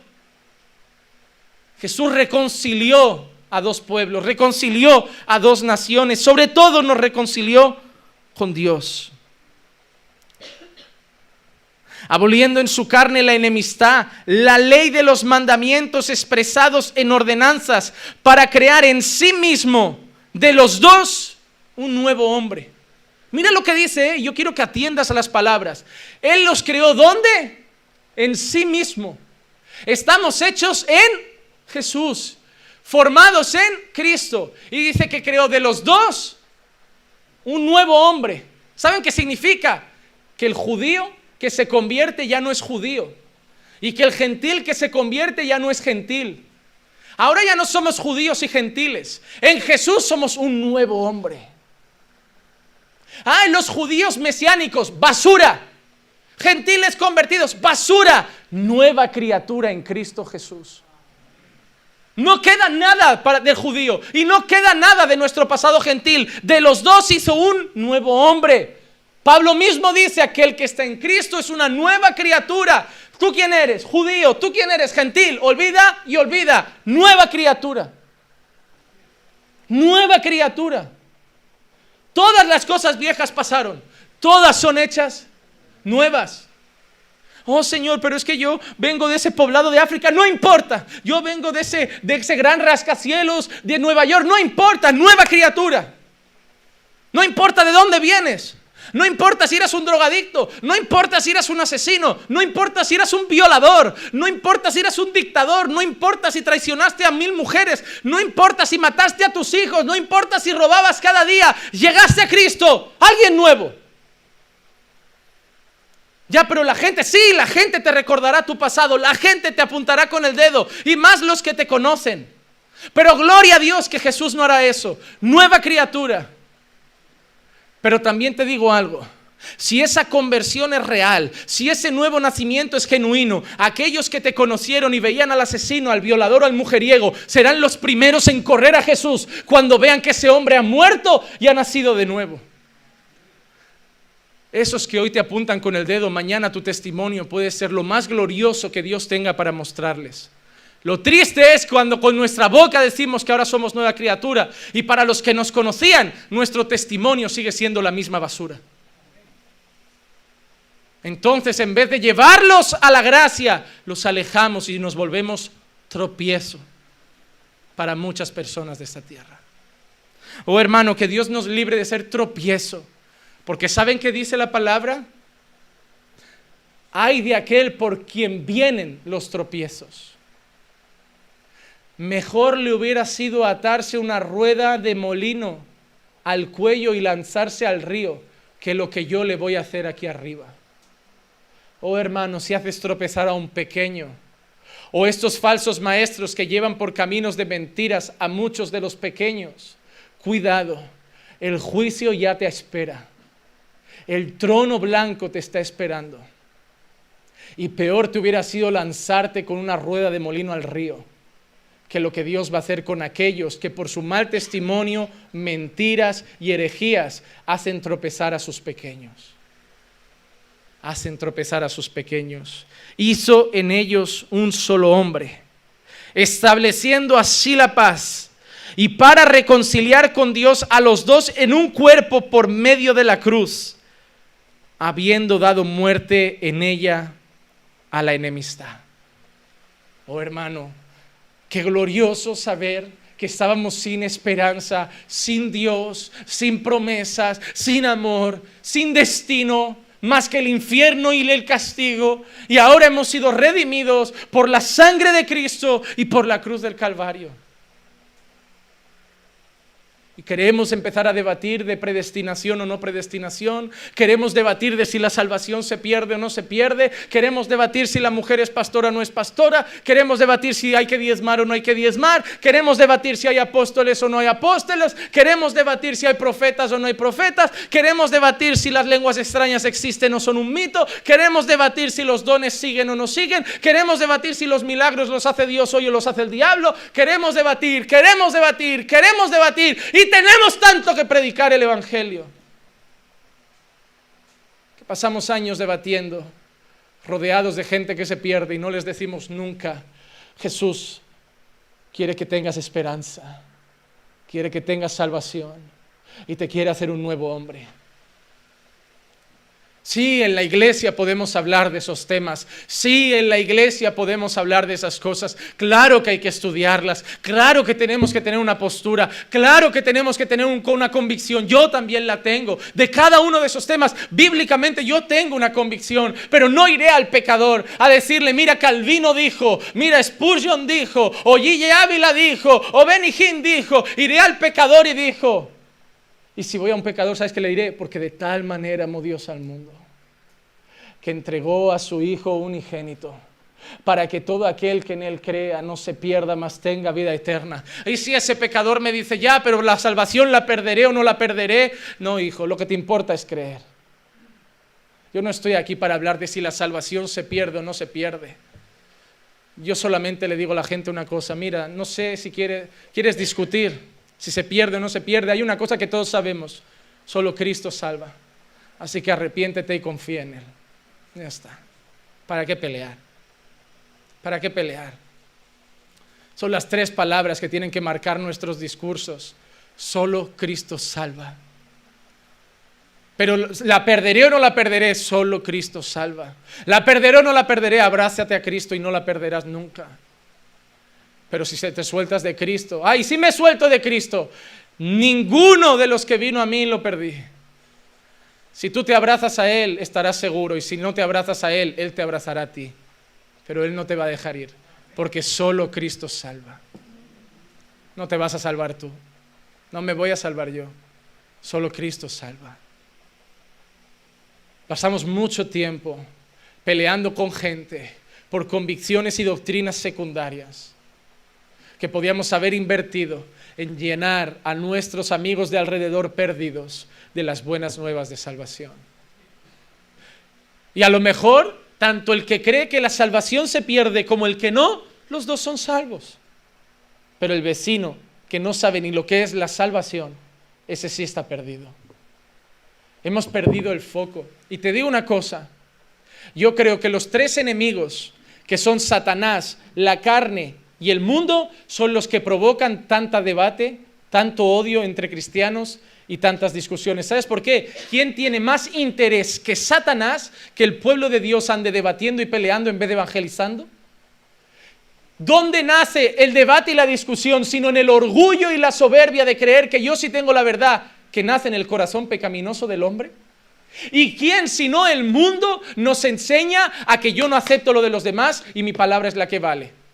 Jesús reconcilió a dos pueblos, reconcilió a dos naciones, sobre todo nos reconcilió con Dios aboliendo en su carne la enemistad, la ley de los mandamientos expresados en ordenanzas, para crear en sí mismo de los dos un nuevo hombre. Mira lo que dice, ¿eh? yo quiero que atiendas a las palabras. Él los creó ¿dónde? En sí mismo. Estamos hechos en Jesús, formados en Cristo. Y dice que creó de los dos un nuevo hombre. ¿Saben qué significa? Que el judío que se convierte ya no es judío. Y que el gentil que se convierte ya no es gentil. Ahora ya no somos judíos y gentiles. En Jesús somos un nuevo hombre. Ah, los judíos mesiánicos, basura. Gentiles convertidos, basura. Nueva criatura en Cristo Jesús. No queda nada para, del judío y no queda nada de nuestro pasado gentil. De los dos hizo un nuevo hombre. Pablo mismo dice, aquel que está en Cristo es una nueva criatura. ¿Tú quién eres? Judío. ¿Tú quién eres? Gentil. Olvida y olvida. Nueva criatura. Nueva criatura. Todas las cosas viejas pasaron. Todas son hechas nuevas. Oh Señor, pero es que yo vengo de ese poblado de África, no importa. Yo vengo de ese, de ese gran rascacielos de Nueva York, no importa, nueva criatura. No importa de dónde vienes. No importa si eras un drogadicto, no importa si eras un asesino, no importa si eras un violador, no importa si eras un dictador, no importa si traicionaste a mil mujeres, no importa si mataste a tus hijos, no importa si robabas cada día, llegaste a Cristo, alguien nuevo. Ya, pero la gente, sí, la gente te recordará tu pasado, la gente te apuntará con el dedo, y más los que te conocen. Pero gloria a Dios que Jesús no hará eso. Nueva criatura. Pero también te digo algo. Si esa conversión es real, si ese nuevo nacimiento es genuino, aquellos que te conocieron y veían al asesino, al violador al mujeriego, serán los primeros en correr a Jesús cuando vean que ese hombre ha muerto y ha nacido de nuevo. Esos que hoy te apuntan con el dedo, mañana tu testimonio puede ser lo más glorioso que Dios tenga para mostrarles. Lo triste es cuando con nuestra boca decimos que ahora somos nueva criatura y para los que nos conocían, nuestro testimonio sigue siendo la misma basura. Entonces, en vez de llevarlos a la gracia, los alejamos y nos volvemos tropiezo para muchas personas de esta tierra. Oh hermano, que Dios nos libre de ser tropiezo, porque ¿saben qué dice la palabra? Hay de aquel por quien vienen los tropiezos. Mejor le hubiera sido atarse una rueda de molino al cuello y lanzarse al río que lo que yo le voy a hacer aquí arriba. Oh hermano, si haces tropezar a un pequeño, o estos falsos maestros que llevan por caminos de mentiras a muchos de los pequeños, cuidado, el juicio ya te espera. El trono blanco te está esperando. Y peor te hubiera sido lanzarte con una rueda de molino al río que lo que Dios va a hacer con aquellos que por su mal testimonio, mentiras y herejías hacen tropezar a sus pequeños. hacen tropezar a sus pequeños. Hizo en ellos un solo hombre, estableciendo así la paz y para reconciliar con Dios a los dos en un cuerpo por medio de la cruz, habiendo dado muerte en ella a la enemistad. Oh hermano, qué glorioso saber que estábamos sin esperanza, sin Dios, sin promesas, sin amor, sin destino, más que el infierno y el castigo. Y ahora hemos sido redimidos por la sangre de Cristo y por la cruz del Calvario. Y queremos empezar a debatir de predestinación o no predestinación. Queremos debatir de si la salvación se pierde o no se pierde. Queremos debatir si la mujer es pastora o no es pastora. Queremos debatir si hay que diezmar o no hay que diezmar. Queremos debatir si hay apóstoles o no hay apóstoles. Queremos debatir si hay profetas o no hay profetas. Queremos debatir si las lenguas extrañas existen o son un mito. Queremos debatir si los dones siguen o no siguen. Queremos debatir si los milagros los hace Dios hoy o los hace el diablo. Queremos debatir, queremos debatir, queremos debatir. Y tenemos tanto que predicar el Evangelio. Que pasamos años debatiendo, rodeados de gente que se pierde y no les decimos nunca, Jesús quiere que tengas esperanza, quiere que tengas salvación y te quiere hacer un nuevo hombre. Sí, en la iglesia podemos hablar de esos temas. Sí, en la iglesia podemos hablar de esas cosas. Claro que hay que estudiarlas. Claro que tenemos que tener una postura. Claro que tenemos que tener una convicción. Yo también la tengo. De cada uno de esos temas, bíblicamente yo tengo una convicción. Pero no iré al pecador a decirle, mira, Calvino dijo, mira, Spurgeon dijo, o Gille Ávila dijo, o Benny dijo. Iré al pecador y dijo, y si voy a un pecador, ¿sabes qué le diré? Porque de tal manera amó Dios al mundo, que entregó a su Hijo unigénito, para que todo aquel que en Él crea no se pierda, mas tenga vida eterna. Y si ese pecador me dice, ya, pero la salvación la perderé o no la perderé, no, hijo, lo que te importa es creer. Yo no estoy aquí para hablar de si la salvación se pierde o no se pierde. Yo solamente le digo a la gente una cosa, mira, no sé si quieres discutir si se pierde o no se pierde, hay una cosa que todos sabemos, solo Cristo salva. Así que arrepiéntete y confía en Él. Ya está. ¿Para qué pelear? ¿Para qué pelear? Son las tres palabras que tienen que marcar nuestros discursos. Solo Cristo salva. Pero la perderé o no la perderé, solo Cristo salva. La perderé o no la perderé, abrázate a Cristo y no la perderás nunca. Pero si te sueltas de Cristo, ay, si me suelto de Cristo, ninguno de los que vino a mí lo perdí. Si tú te abrazas a Él, estarás seguro, y si no te abrazas a Él, Él te abrazará a ti. Pero Él no te va a dejar ir, porque solo Cristo salva. No te vas a salvar tú, no me voy a salvar yo, solo Cristo salva. Pasamos mucho tiempo peleando con gente por convicciones y doctrinas secundarias que podíamos haber invertido en llenar a nuestros amigos de alrededor perdidos de las buenas nuevas de salvación. Y a lo mejor, tanto el que cree que la salvación se pierde como el que no, los dos son salvos. Pero el vecino que no sabe ni lo que es la salvación, ese sí está perdido. Hemos perdido el foco. Y te digo una cosa, yo creo que los tres enemigos, que son Satanás, la carne y el mundo son los que provocan tanta debate, tanto odio entre cristianos y tantas discusiones. ¿Sabes por qué? ¿Quién tiene más interés que Satanás que el pueblo de Dios ande debatiendo y peleando en vez de evangelizando? ¿Dónde nace el debate y la discusión sino en el orgullo y la soberbia de creer que yo sí tengo la verdad que nace en el corazón pecaminoso del hombre? ¿Y quién sino el mundo nos enseña a que yo no acepto lo de los demás y mi palabra es la que vale?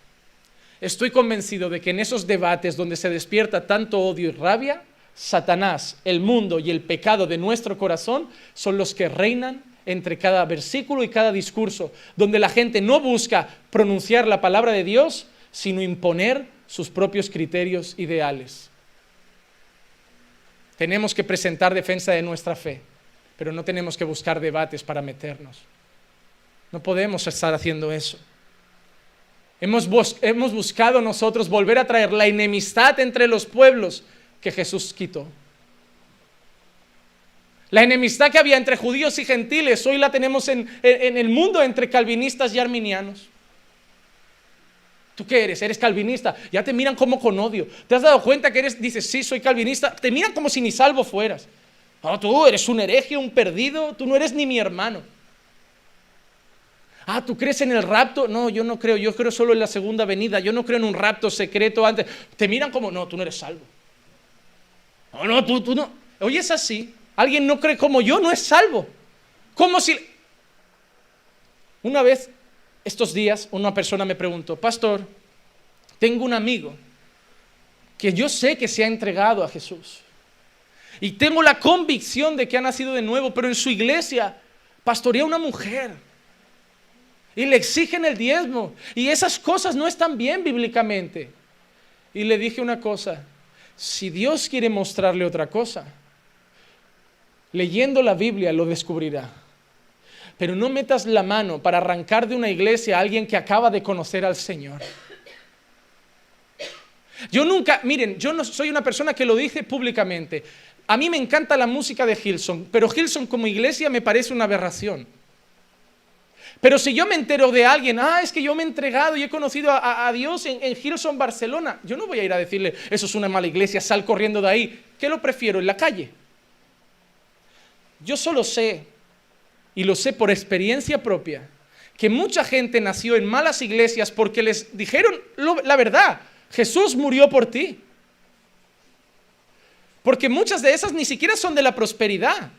Estoy convencido de que en esos debates donde se despierta tanto odio y rabia, Satanás, el mundo y el pecado de nuestro corazón son los que reinan entre cada versículo y cada discurso, donde la gente no busca pronunciar la palabra de Dios, sino imponer sus propios criterios ideales. Tenemos que presentar defensa de nuestra fe, pero no tenemos que buscar debates para meternos. No podemos estar haciendo eso. Hemos, buscado nosotros volver a traer la enemistad entre los pueblos que Jesús quitó. La enemistad que había entre judíos y gentiles, hoy la tenemos en, en el mundo entre calvinistas y arminianos. ¿Tú qué eres? ¿Eres calvinista? Ya te miran como con odio. ¿Te has dado cuenta que eres, dices, sí, soy calvinista? Te miran como si ni salvo fueras. Oh, tú eres un hereje, un perdido, tú no eres ni mi hermano. Ah, ¿tú crees en el rapto? No, yo no creo, yo creo solo en la segunda venida, yo no creo en un rapto secreto antes. Te miran como, no, tú no eres salvo. No, no, tú, tú no. Oye, es así. Alguien no cree como yo, no es salvo. Como si... Una vez estos días una persona me preguntó, pastor, tengo un amigo que yo sé que se ha entregado a Jesús. Y tengo la convicción de que ha nacido de nuevo, pero en su iglesia pastorea una mujer. Y le exigen el diezmo. Y esas cosas no están bien bíblicamente. Y le dije una cosa, si Dios quiere mostrarle otra cosa, leyendo la Biblia lo descubrirá. Pero no metas la mano para arrancar de una iglesia a alguien que acaba de conocer al Señor. Yo nunca, miren, yo no soy una persona que lo dice públicamente. A mí me encanta la música de Hilson, pero Hilson como iglesia me parece una aberración. Pero si yo me entero de alguien, ah, es que yo me he entregado y he conocido a, Dios en, Hilson, Barcelona, yo no voy a ir a decirle, eso es una mala iglesia, sal corriendo de ahí. ¿Qué lo prefiero? En la calle. Yo solo sé y lo sé por experiencia propia, que mucha gente nació en malas iglesias porque les dijeron la verdad, Jesús murió por ti. Porque muchas de esas ni siquiera son de la prosperidad.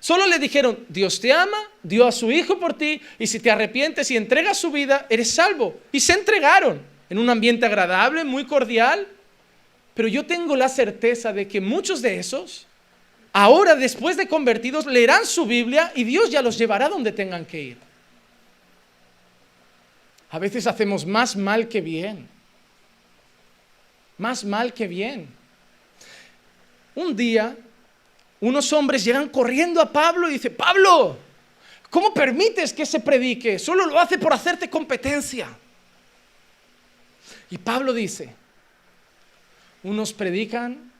Solo le dijeron, Dios te ama, dio a su Hijo por ti, y si te arrepientes y entregas su vida, eres salvo. Y se entregaron en un ambiente agradable, muy cordial. Pero yo tengo la certeza de que muchos de esos ahora después de convertidos leerán su Biblia y Dios ya los llevará donde tengan que ir. A veces hacemos más mal que bien. Más mal que bien. Un día, unos hombres llegan corriendo a Pablo y dicen, Pablo, ¿cómo permites que se predique? Solo lo hace por hacerte competencia. Y Pablo dice, unos predican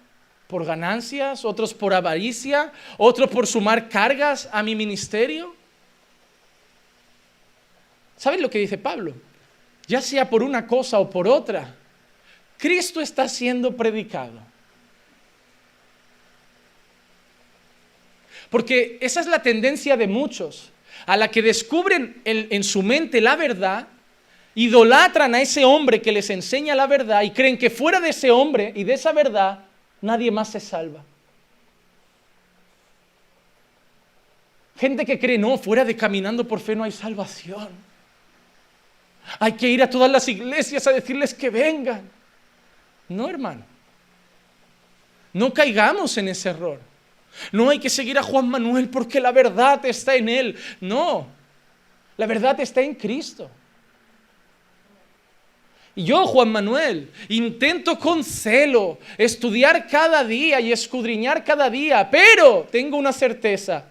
por ganancias, otros por avaricia, otros por sumar cargas a mi ministerio. ¿Saben lo que dice Pablo? Ya sea por una cosa o por otra, Cristo está siendo predicado. Porque esa es la tendencia de muchos, a la que descubren en su mente la verdad, idolatran a ese hombre que les enseña la verdad y creen que fuera de ese hombre y de esa verdad nadie más se salva. Gente que cree, no, fuera de caminando por fe no hay salvación. Hay que ir a todas las iglesias a decirles que vengan. No, hermano. No caigamos en ese error. No hay que seguir a Juan Manuel porque la verdad está en él. No, la verdad está en Cristo. Y yo, Juan Manuel, intento con celo estudiar cada día y escudriñar cada día, pero tengo una certeza.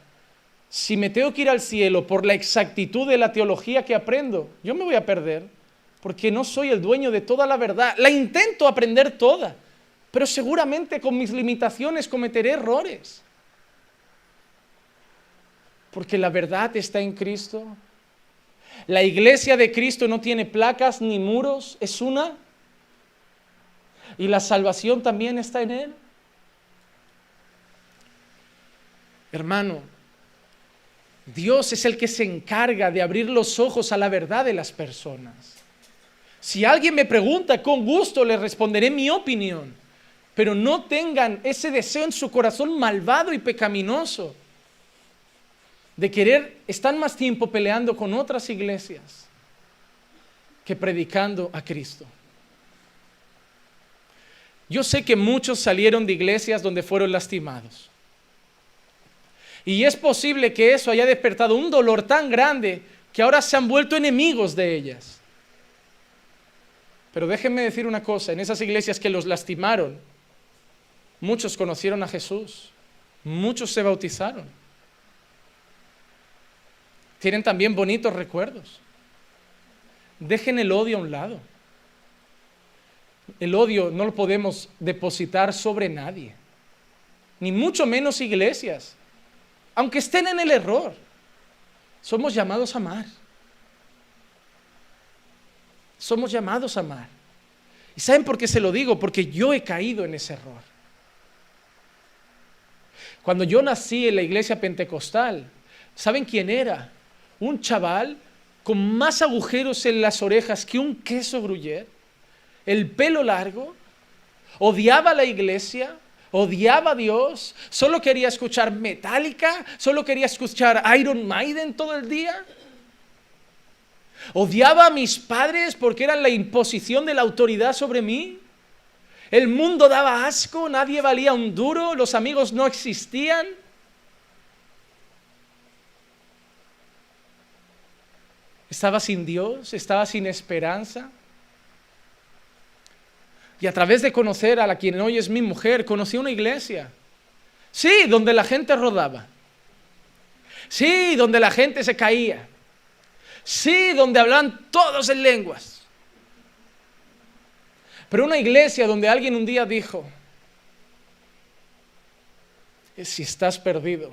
Si me tengo que ir al cielo por la exactitud de la teología que aprendo, yo me voy a perder, porque no soy el dueño de toda la verdad. La intento aprender toda, pero seguramente con mis limitaciones cometeré errores. Porque la verdad está en Cristo, la iglesia de Cristo no tiene placas ni muros, es una. Y la salvación también está en Él. Hermano, Dios es el que se encarga de abrir los ojos a la verdad de las personas. Si alguien me pregunta, con gusto le responderé mi opinión, pero no tengan ese deseo en su corazón malvado y pecaminoso de querer, están más tiempo peleando con otras iglesias que predicando a Cristo. Yo sé que muchos salieron de iglesias donde fueron lastimados. Y es posible que eso haya despertado un dolor tan grande que ahora se han vuelto enemigos de ellas. Pero déjenme decir una cosa, en esas iglesias que los lastimaron, muchos conocieron a Jesús, muchos se bautizaron tienen también bonitos recuerdos. Dejen el odio a un lado. El odio no lo podemos depositar sobre nadie, ni mucho menos iglesias. aunque estén en el error, somos llamados a amar. Somos llamados a amar. ¿Y saben por qué se lo digo? Porque yo he caído en ese error. Cuando yo nací en la iglesia pentecostal, ¿saben quién era? Un chaval con más agujeros en las orejas que un queso gruyere, el pelo largo, odiaba la iglesia, odiaba a Dios, solo quería escuchar Metallica, solo quería escuchar Iron Maiden todo el día. Odiaba a mis padres porque eran la imposición de la autoridad sobre mí. El mundo daba asco, nadie valía un duro, los amigos no existían. Estaba sin Dios, estaba sin esperanza. Y a través de conocer a la quien hoy es mi mujer, conocí una iglesia. Sí, donde la gente rodaba. Sí, donde la gente se caía. Sí, donde hablan todos en lenguas. Pero una iglesia donde alguien un día dijo, si estás perdido,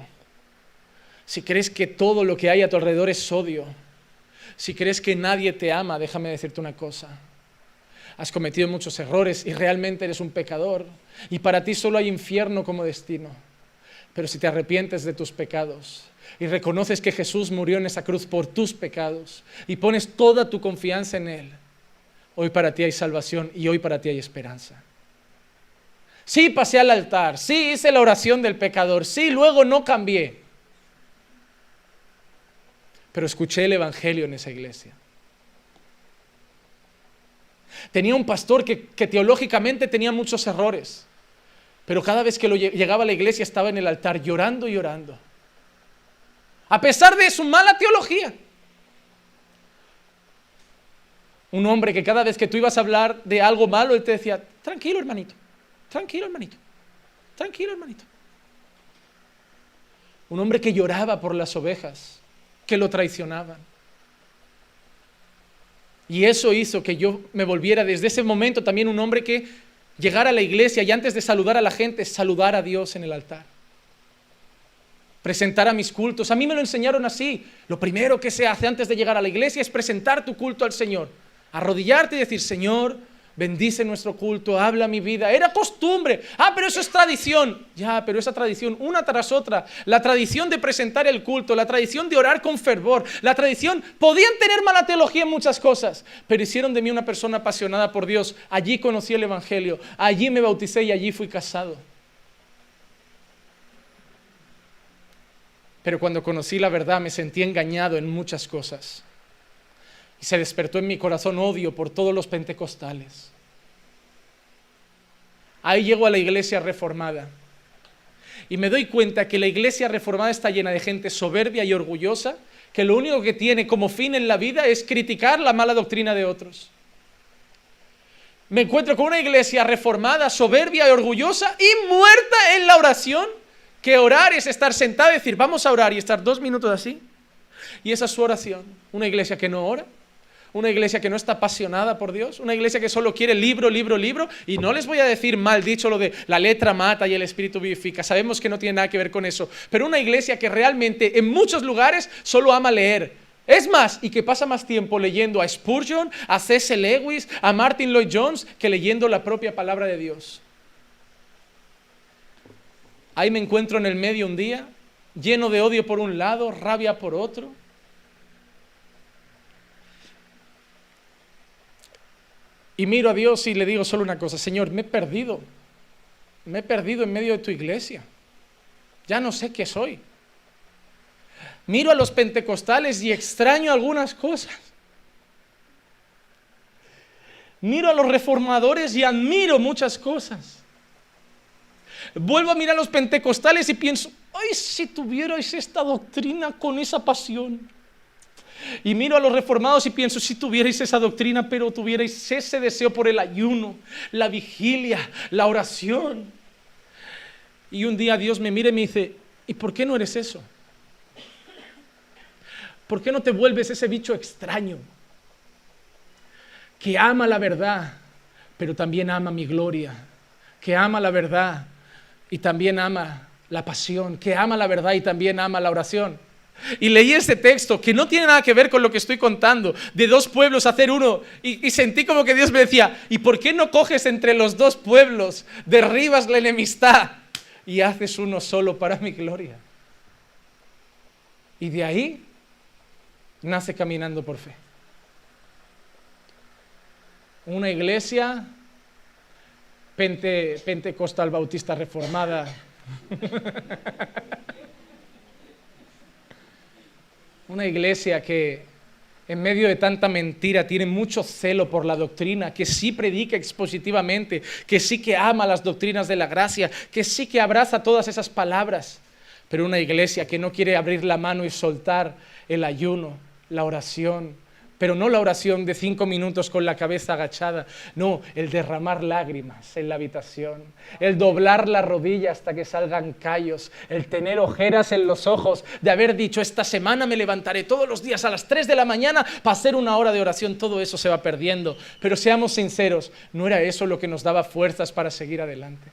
si crees que todo lo que hay a tu alrededor es odio, si crees que nadie te ama, déjame decirte una cosa. Has cometido muchos errores y realmente eres un pecador y para ti solo hay infierno como destino. Pero si te arrepientes de tus pecados y reconoces que Jesús murió en esa cruz por tus pecados y pones toda tu confianza en Él, hoy para ti hay salvación y hoy para ti hay esperanza. Sí, pasé al altar, sí, hice la oración del pecador, sí, luego no cambié, pero escuché el Evangelio en esa iglesia. Tenía un pastor que, teológicamente tenía muchos errores, pero cada vez que llegaba a la iglesia estaba en el altar llorando y llorando. A pesar de su mala teología. Un hombre que cada vez que tú ibas a hablar de algo malo, él te decía, tranquilo hermanito, tranquilo hermanito, tranquilo hermanito. Un hombre que lloraba por las ovejas que lo traicionaban. Y eso hizo que yo me volviera desde ese momento también un hombre que llegara a la iglesia y antes de saludar a la gente, saludar a Dios en el altar. Presentar a mis cultos. A mí me lo enseñaron así. Lo primero que se hace antes de llegar a la iglesia es presentar tu culto al Señor. Arrodillarte y decir, Señor, bendice nuestro culto, habla mi vida. Era costumbre. Ah, pero eso es tradición. Ya, pero esa tradición, una tras otra, la tradición de presentar el culto, la tradición de orar con fervor, la tradición, podían tener mala teología en muchas cosas, pero hicieron de mí una persona apasionada por Dios. Allí conocí el Evangelio, allí me bauticé y allí fui casado. Pero cuando conocí la verdad me sentí engañado en muchas cosas. Y se despertó en mi corazón odio por todos los pentecostales. Ahí llego a la iglesia reformada. Y me doy cuenta que la iglesia reformada está llena de gente soberbia y orgullosa, que lo único que tiene como fin en la vida es criticar la mala doctrina de otros. Me encuentro con una iglesia reformada, soberbia y orgullosa y muerta en la oración, que orar es estar sentado y decir, vamos a orar y estar dos minutos así. Y esa es su oración. Una iglesia que no ora, una iglesia que no está apasionada por Dios, una iglesia que solo quiere libro, libro, libro. Y no les voy a decir mal dicho lo de la letra mata y el espíritu vivifica. Sabemos que no tiene nada que ver con eso. Pero una iglesia que realmente en muchos lugares solo ama leer. Es más, y que pasa más tiempo leyendo a Spurgeon, a C.S. Lewis, a Martin Lloyd Jones, que leyendo la propia palabra de Dios. Ahí me encuentro en el medio un día, lleno de odio por un lado, rabia por otro Y miro a Dios y le digo solo una cosa, Señor, me he perdido. Me he perdido en medio de tu iglesia. Ya no sé qué soy. Miro a los pentecostales y extraño algunas cosas. Miro a los reformadores y admiro muchas cosas. Vuelvo a mirar a los pentecostales y pienso, ay, si tuvierais esta doctrina con esa pasión. Y miro a los reformados y pienso, si tuvierais esa doctrina, pero tuvierais ese deseo por el ayuno, la vigilia, la oración. Y un día Dios me mira y me dice, ¿y por qué no eres eso? ¿Por qué no te vuelves ese bicho extraño que ama la verdad, pero también ama mi gloria, que ama la verdad y también ama la pasión, que ama la verdad y también ama la oración. Y leí este texto que no tiene nada que ver con lo que estoy contando, de dos pueblos hacer uno, y, sentí como que Dios me decía, ¿y por qué no coges entre los dos pueblos, derribas la enemistad y haces uno solo para mi gloria? Y de ahí nace caminando por fe. Una iglesia pente, pentecostal bautista reformada. Una iglesia que en medio de tanta mentira tiene mucho celo por la doctrina, que sí predica expositivamente, que sí que ama las doctrinas de la gracia, que sí que abraza todas esas palabras, pero una iglesia que no quiere abrir la mano y soltar el ayuno, la oración, pero no la oración de cinco minutos con la cabeza agachada, no, el derramar lágrimas en la habitación, el doblar la rodilla hasta que salgan callos, el tener ojeras en los ojos, de haber dicho, esta semana me levantaré todos los días a las tres de la mañana para hacer una hora de oración, todo eso se va perdiendo. Pero seamos sinceros, no era eso lo que nos daba fuerzas para seguir adelante.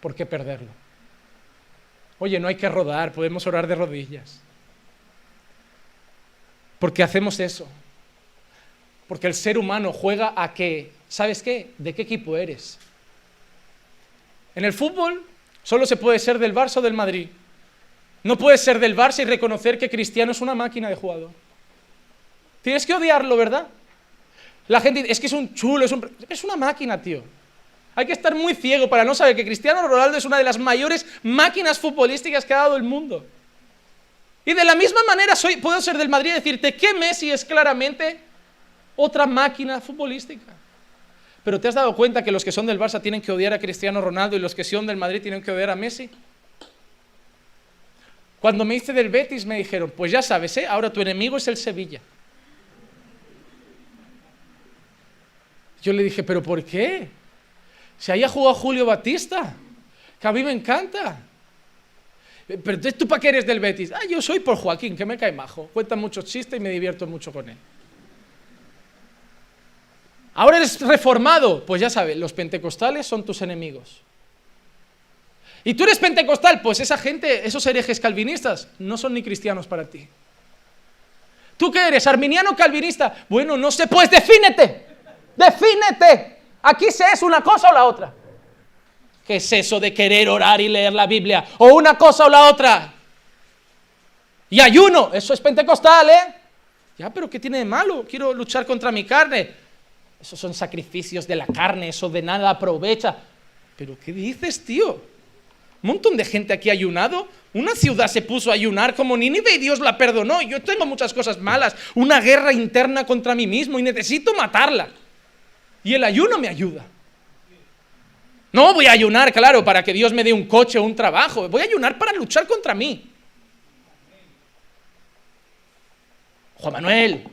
¿Por qué perderlo? Oye, no hay que rodar, podemos orar de rodillas. Porque hacemos eso. Porque el ser humano juega a que, ¿sabes qué? ¿De qué equipo eres? En el fútbol solo se puede ser del Barça o del Madrid. No puedes ser del Barça y reconocer que Cristiano es una máquina de jugador. Tienes que odiarlo, ¿verdad? La gente dice, es que es un chulo, es, es una máquina, tío. Hay que estar muy ciego para no saber que Cristiano Ronaldo es una de las mayores máquinas futbolísticas que ha dado el mundo. Y de la misma manera soy, puedo ser del Madrid y decirte que Messi es claramente otra máquina futbolística. Pero ¿te has dado cuenta que los que son del Barça tienen que odiar a Cristiano Ronaldo y los que son del Madrid tienen que odiar a Messi? Cuando me hice del Betis me dijeron, pues ya sabes, ¿eh? ahora tu enemigo es el Sevilla. Yo le dije, ¿pero por qué? Si ahí ha jugado Julio Batista, que a mí me encanta. Pero entonces, ¿tú para qué eres del Betis? Ah, yo soy por Joaquín, que me cae majo. Cuenta muchos chistes y me divierto mucho con él. Ahora eres reformado. Pues ya sabes, los pentecostales son tus enemigos. ¿Y tú eres pentecostal? Pues esa gente, esos herejes calvinistas, no son ni cristianos para ti. ¿Tú qué eres? ¿Arminiano o calvinista? Bueno, no sé, pues defínete. Defínete. Aquí se es una cosa o la otra. ¿Qué es eso de querer orar y leer la Biblia? O una cosa o la otra. Y ayuno, eso es pentecostal, ¿eh? Ya, pero ¿qué tiene de malo? Quiero luchar contra mi carne. Esos son sacrificios de la carne, eso de nada aprovecha. Pero ¿qué dices, tío? Un montón de gente aquí ayunado. Una ciudad se puso a ayunar como Nínive y Dios la perdonó. Yo tengo muchas cosas malas, una guerra interna contra mí mismo y necesito matarla. Y el ayuno me ayuda. No voy a ayunar, claro, para que Dios me dé un coche o un trabajo. Voy a ayunar para luchar contra mí. Juan Manuel,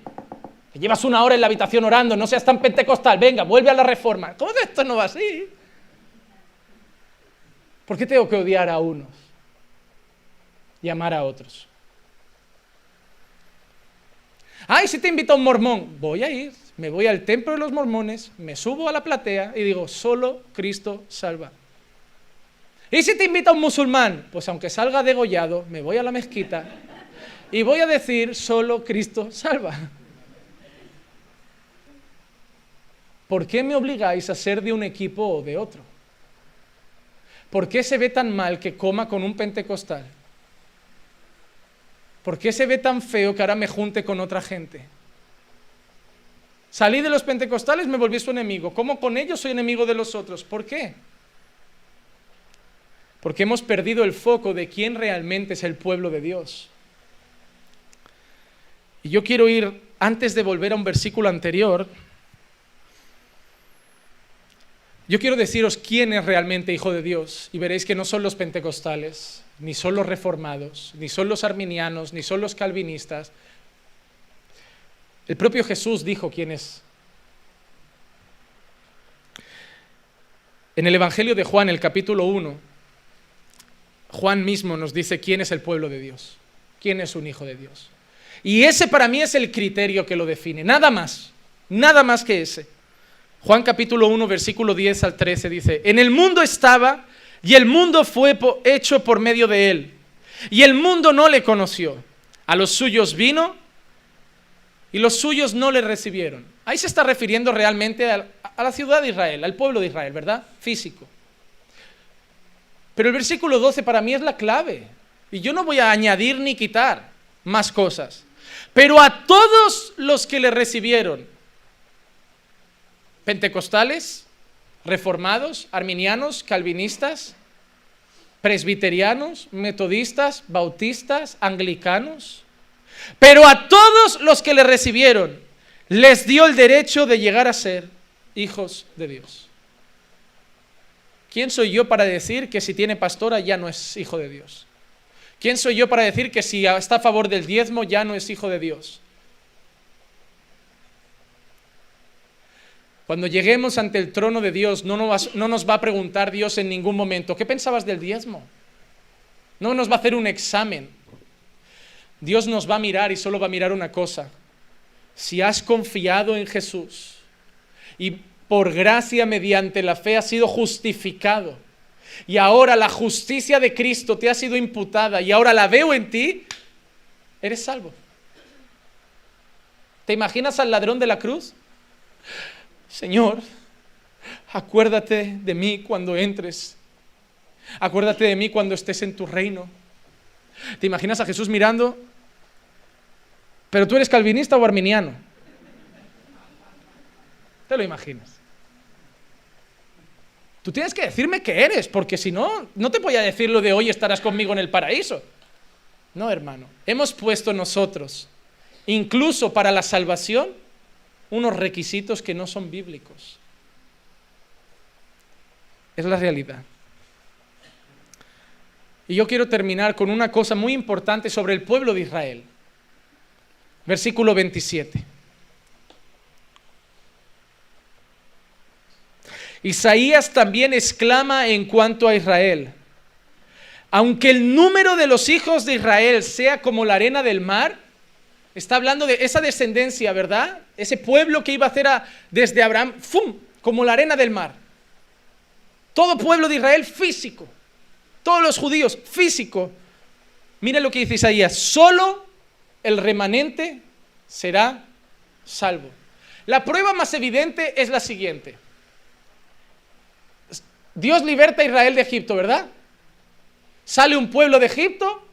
que llevas una hora en la habitación orando, no seas tan pentecostal, venga, vuelve a la reforma. ¿Cómo que esto no va así? ¿Por qué tengo que odiar a unos y amar a otros? Ay, si te invita un mormón, voy a ir me voy al templo de los mormones, me subo a la platea y digo, solo Cristo salva. ¿Y si te invita un musulmán? Pues aunque salga degollado, me voy a la mezquita y voy a decir, solo Cristo salva. ¿Por qué me obligáis a ser de un equipo o de otro? ¿Por qué se ve tan mal que coma con un pentecostal? ¿Por qué se ve tan feo que ahora me junte con otra gente? Salí de los pentecostales, me volví su enemigo. ¿Cómo con ellos soy enemigo de los otros? ¿Por qué? Porque hemos perdido el foco de quién realmente es el pueblo de Dios. Y yo quiero ir, antes de volver a un versículo anterior, yo quiero deciros quién es realmente hijo de Dios. Y veréis que no son los pentecostales, ni son los reformados, ni son los arminianos, ni son los calvinistas, el propio Jesús dijo quién es. En el Evangelio de Juan, el capítulo 1, Juan mismo nos dice quién es el pueblo de Dios, quién es un hijo de Dios. Y ese para mí es el criterio que lo define, nada más, nada más que ese. Juan capítulo 1, versículo 10 al 13 dice, en el mundo estaba y el mundo fue hecho por medio de él. Y el mundo no le conoció. A los suyos vino y los suyos no le recibieron. Ahí se está refiriendo realmente a, la ciudad de Israel, al pueblo de Israel, ¿verdad? Físico. Pero el versículo 12 para mí es la clave. Y yo no voy a añadir ni quitar más cosas. Pero a todos los que le recibieron, pentecostales, reformados, arminianos, calvinistas, presbiterianos, metodistas, bautistas, anglicanos, pero a todos los que le recibieron, les dio el derecho de llegar a ser hijos de Dios. ¿Quién soy yo para decir que si tiene pastora ya no es hijo de Dios? ¿Quién soy yo para decir que si está a favor del diezmo ya no es hijo de Dios? Cuando lleguemos ante el trono de Dios, no nos, no nos va a preguntar Dios en ningún momento, ¿qué pensabas del diezmo? No nos va a hacer un examen. Dios nos va a mirar y solo va a mirar una cosa. Si has confiado en Jesús y por gracia mediante la fe has sido justificado y ahora la justicia de Cristo te ha sido imputada y ahora la veo en ti, eres salvo. ¿Te imaginas al ladrón de la cruz? Señor, acuérdate de mí cuando entres. Acuérdate de mí cuando estés en tu reino. ¿Te imaginas a Jesús mirando? Pero tú eres calvinista o arminiano. ¿Te lo imaginas? Tú tienes que decirme qué eres, porque si no, no te voy a decir lo de hoy estarás conmigo en el paraíso. No, hermano. Hemos puesto nosotros, incluso para la salvación, unos requisitos que no son bíblicos. Es la realidad. Y yo quiero terminar con una cosa muy importante sobre el pueblo de Israel. Versículo 27. Isaías también exclama en cuanto a Israel, aunque el número de los hijos de Israel sea como la arena del mar, está hablando de esa descendencia, ¿verdad? Ese pueblo que iba a hacer desde Abraham, ¡fum! como la arena del mar. Todo pueblo de Israel físico. Todos los judíos, físico. Mira lo que dice Isaías, solo el remanente será salvo. La prueba más evidente es la siguiente. Dios liberta a Israel de Egipto, ¿verdad? Sale un pueblo de Egipto,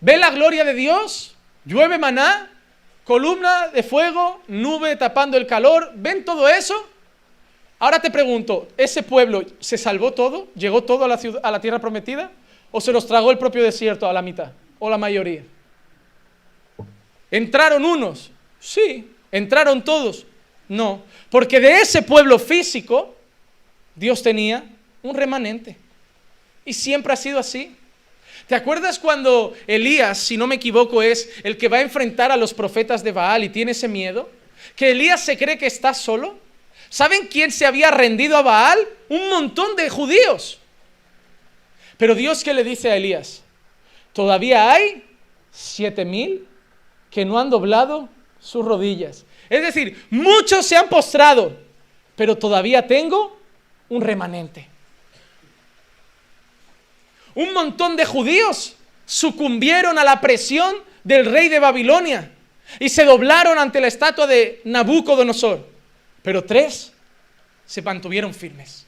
ve la gloria de Dios, llueve maná, columna de fuego, nube tapando el calor, ven todo eso Ahora te pregunto, ¿ese pueblo se salvó todo? ¿Llegó todo a la, a la tierra prometida? ¿O se los tragó el propio desierto a la mitad? ¿O la mayoría? ¿Entraron unos? Sí. ¿Entraron todos? No. Porque de ese pueblo físico, Dios tenía un remanente. Y siempre ha sido así. ¿Te acuerdas cuando Elías, si no me equivoco, es el que va a enfrentar a los profetas de Baal y tiene ese miedo? Que Elías se cree que está solo ¿Saben quién se había rendido a Baal? Un montón de judíos. Pero Dios que le dice a Elías, todavía hay siete mil que no han doblado sus rodillas. Es decir, muchos se han postrado, pero todavía tengo un remanente. Un montón de judíos sucumbieron a la presión del rey de Babilonia y se doblaron ante la estatua de Nabucodonosor. Pero tres se mantuvieron firmes.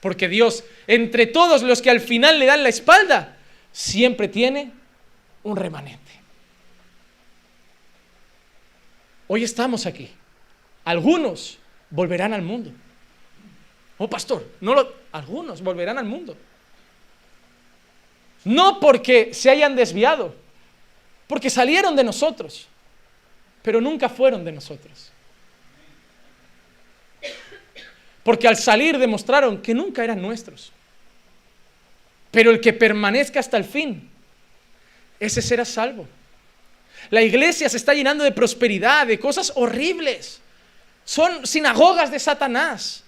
Porque Dios, entre todos los que al final le dan la espalda, siempre tiene un remanente. Hoy estamos aquí. Algunos volverán al mundo. Oh, pastor, no lo, algunos volverán al mundo. No porque se hayan desviado, porque salieron de nosotros, pero nunca fueron de nosotros. Porque al salir demostraron que nunca eran nuestros. Pero el que permanezca hasta el fin, ese será salvo. La iglesia se está llenando de prosperidad, de cosas horribles. Son sinagogas de Satanás,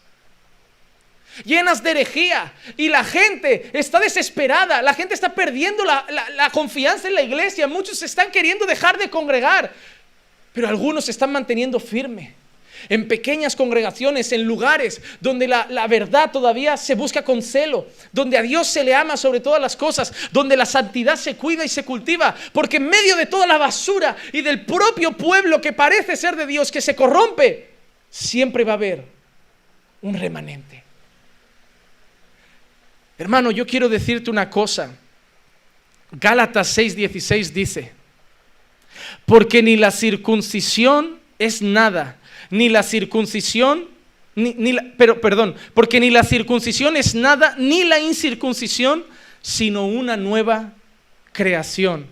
llenas de herejía. Y la gente está desesperada, la gente está perdiendo la, confianza en la iglesia. Muchos están queriendo dejar de congregar, pero algunos se están manteniendo firmes en pequeñas congregaciones, en lugares donde la, verdad todavía se busca con celo, donde a Dios se le ama sobre todas las cosas, donde la santidad se cuida y se cultiva, porque en medio de toda la basura y del propio pueblo que parece ser de Dios, que se corrompe, siempre va a haber un remanente. Hermano, yo quiero decirte una cosa. Gálatas 6:16 dice, porque ni la circuncisión es nada, ni la circuncisión, ni, pero perdón, porque ni la circuncisión es nada, ni la incircuncisión, sino una nueva creación.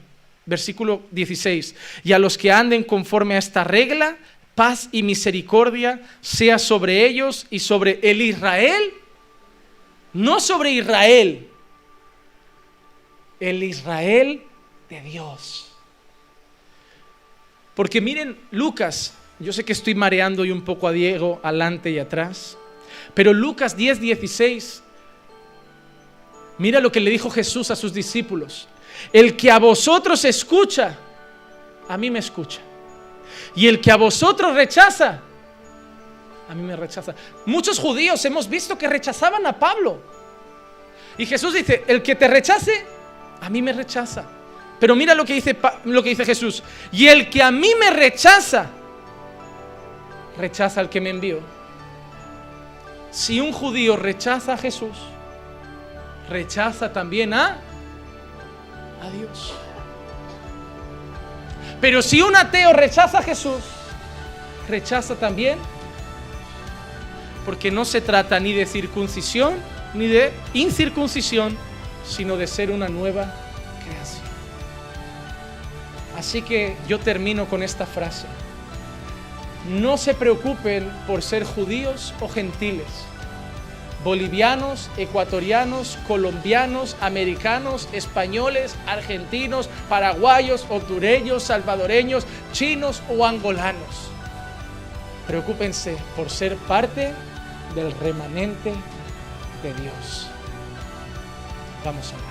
Versículo 16, y a los que anden conforme a esta regla, paz y misericordia sea sobre ellos y sobre el Israel, no sobre Israel, el Israel de Dios. Porque miren, Lucas, yo sé que estoy mareando y un poco a Diego adelante y atrás, pero Lucas 10, 16, mira lo que le dijo Jesús a sus discípulos. El que a vosotros escucha, a mí me escucha. Y el que a vosotros rechaza, a mí me rechaza. Muchos judíos hemos visto que rechazaban a Pablo. Y Jesús dice, el que te rechace, a mí me rechaza. Pero mira lo que dice, lo que dice Jesús. Y el que a mí me rechaza, rechaza al que me envió. Si un judío rechaza a Jesús, rechaza también a, a Dios. Pero si un ateo rechaza a Jesús, rechaza también, porque no se trata ni de circuncisión ni de incircuncisión, sino de ser una nueva Así que yo termino con esta frase. No se preocupen por ser judíos o gentiles, bolivianos, ecuatorianos, colombianos, americanos, españoles, argentinos, paraguayos, hondureños, salvadoreños, chinos o angolanos. Preocúpense por ser parte del remanente de Dios. Vamos a orar.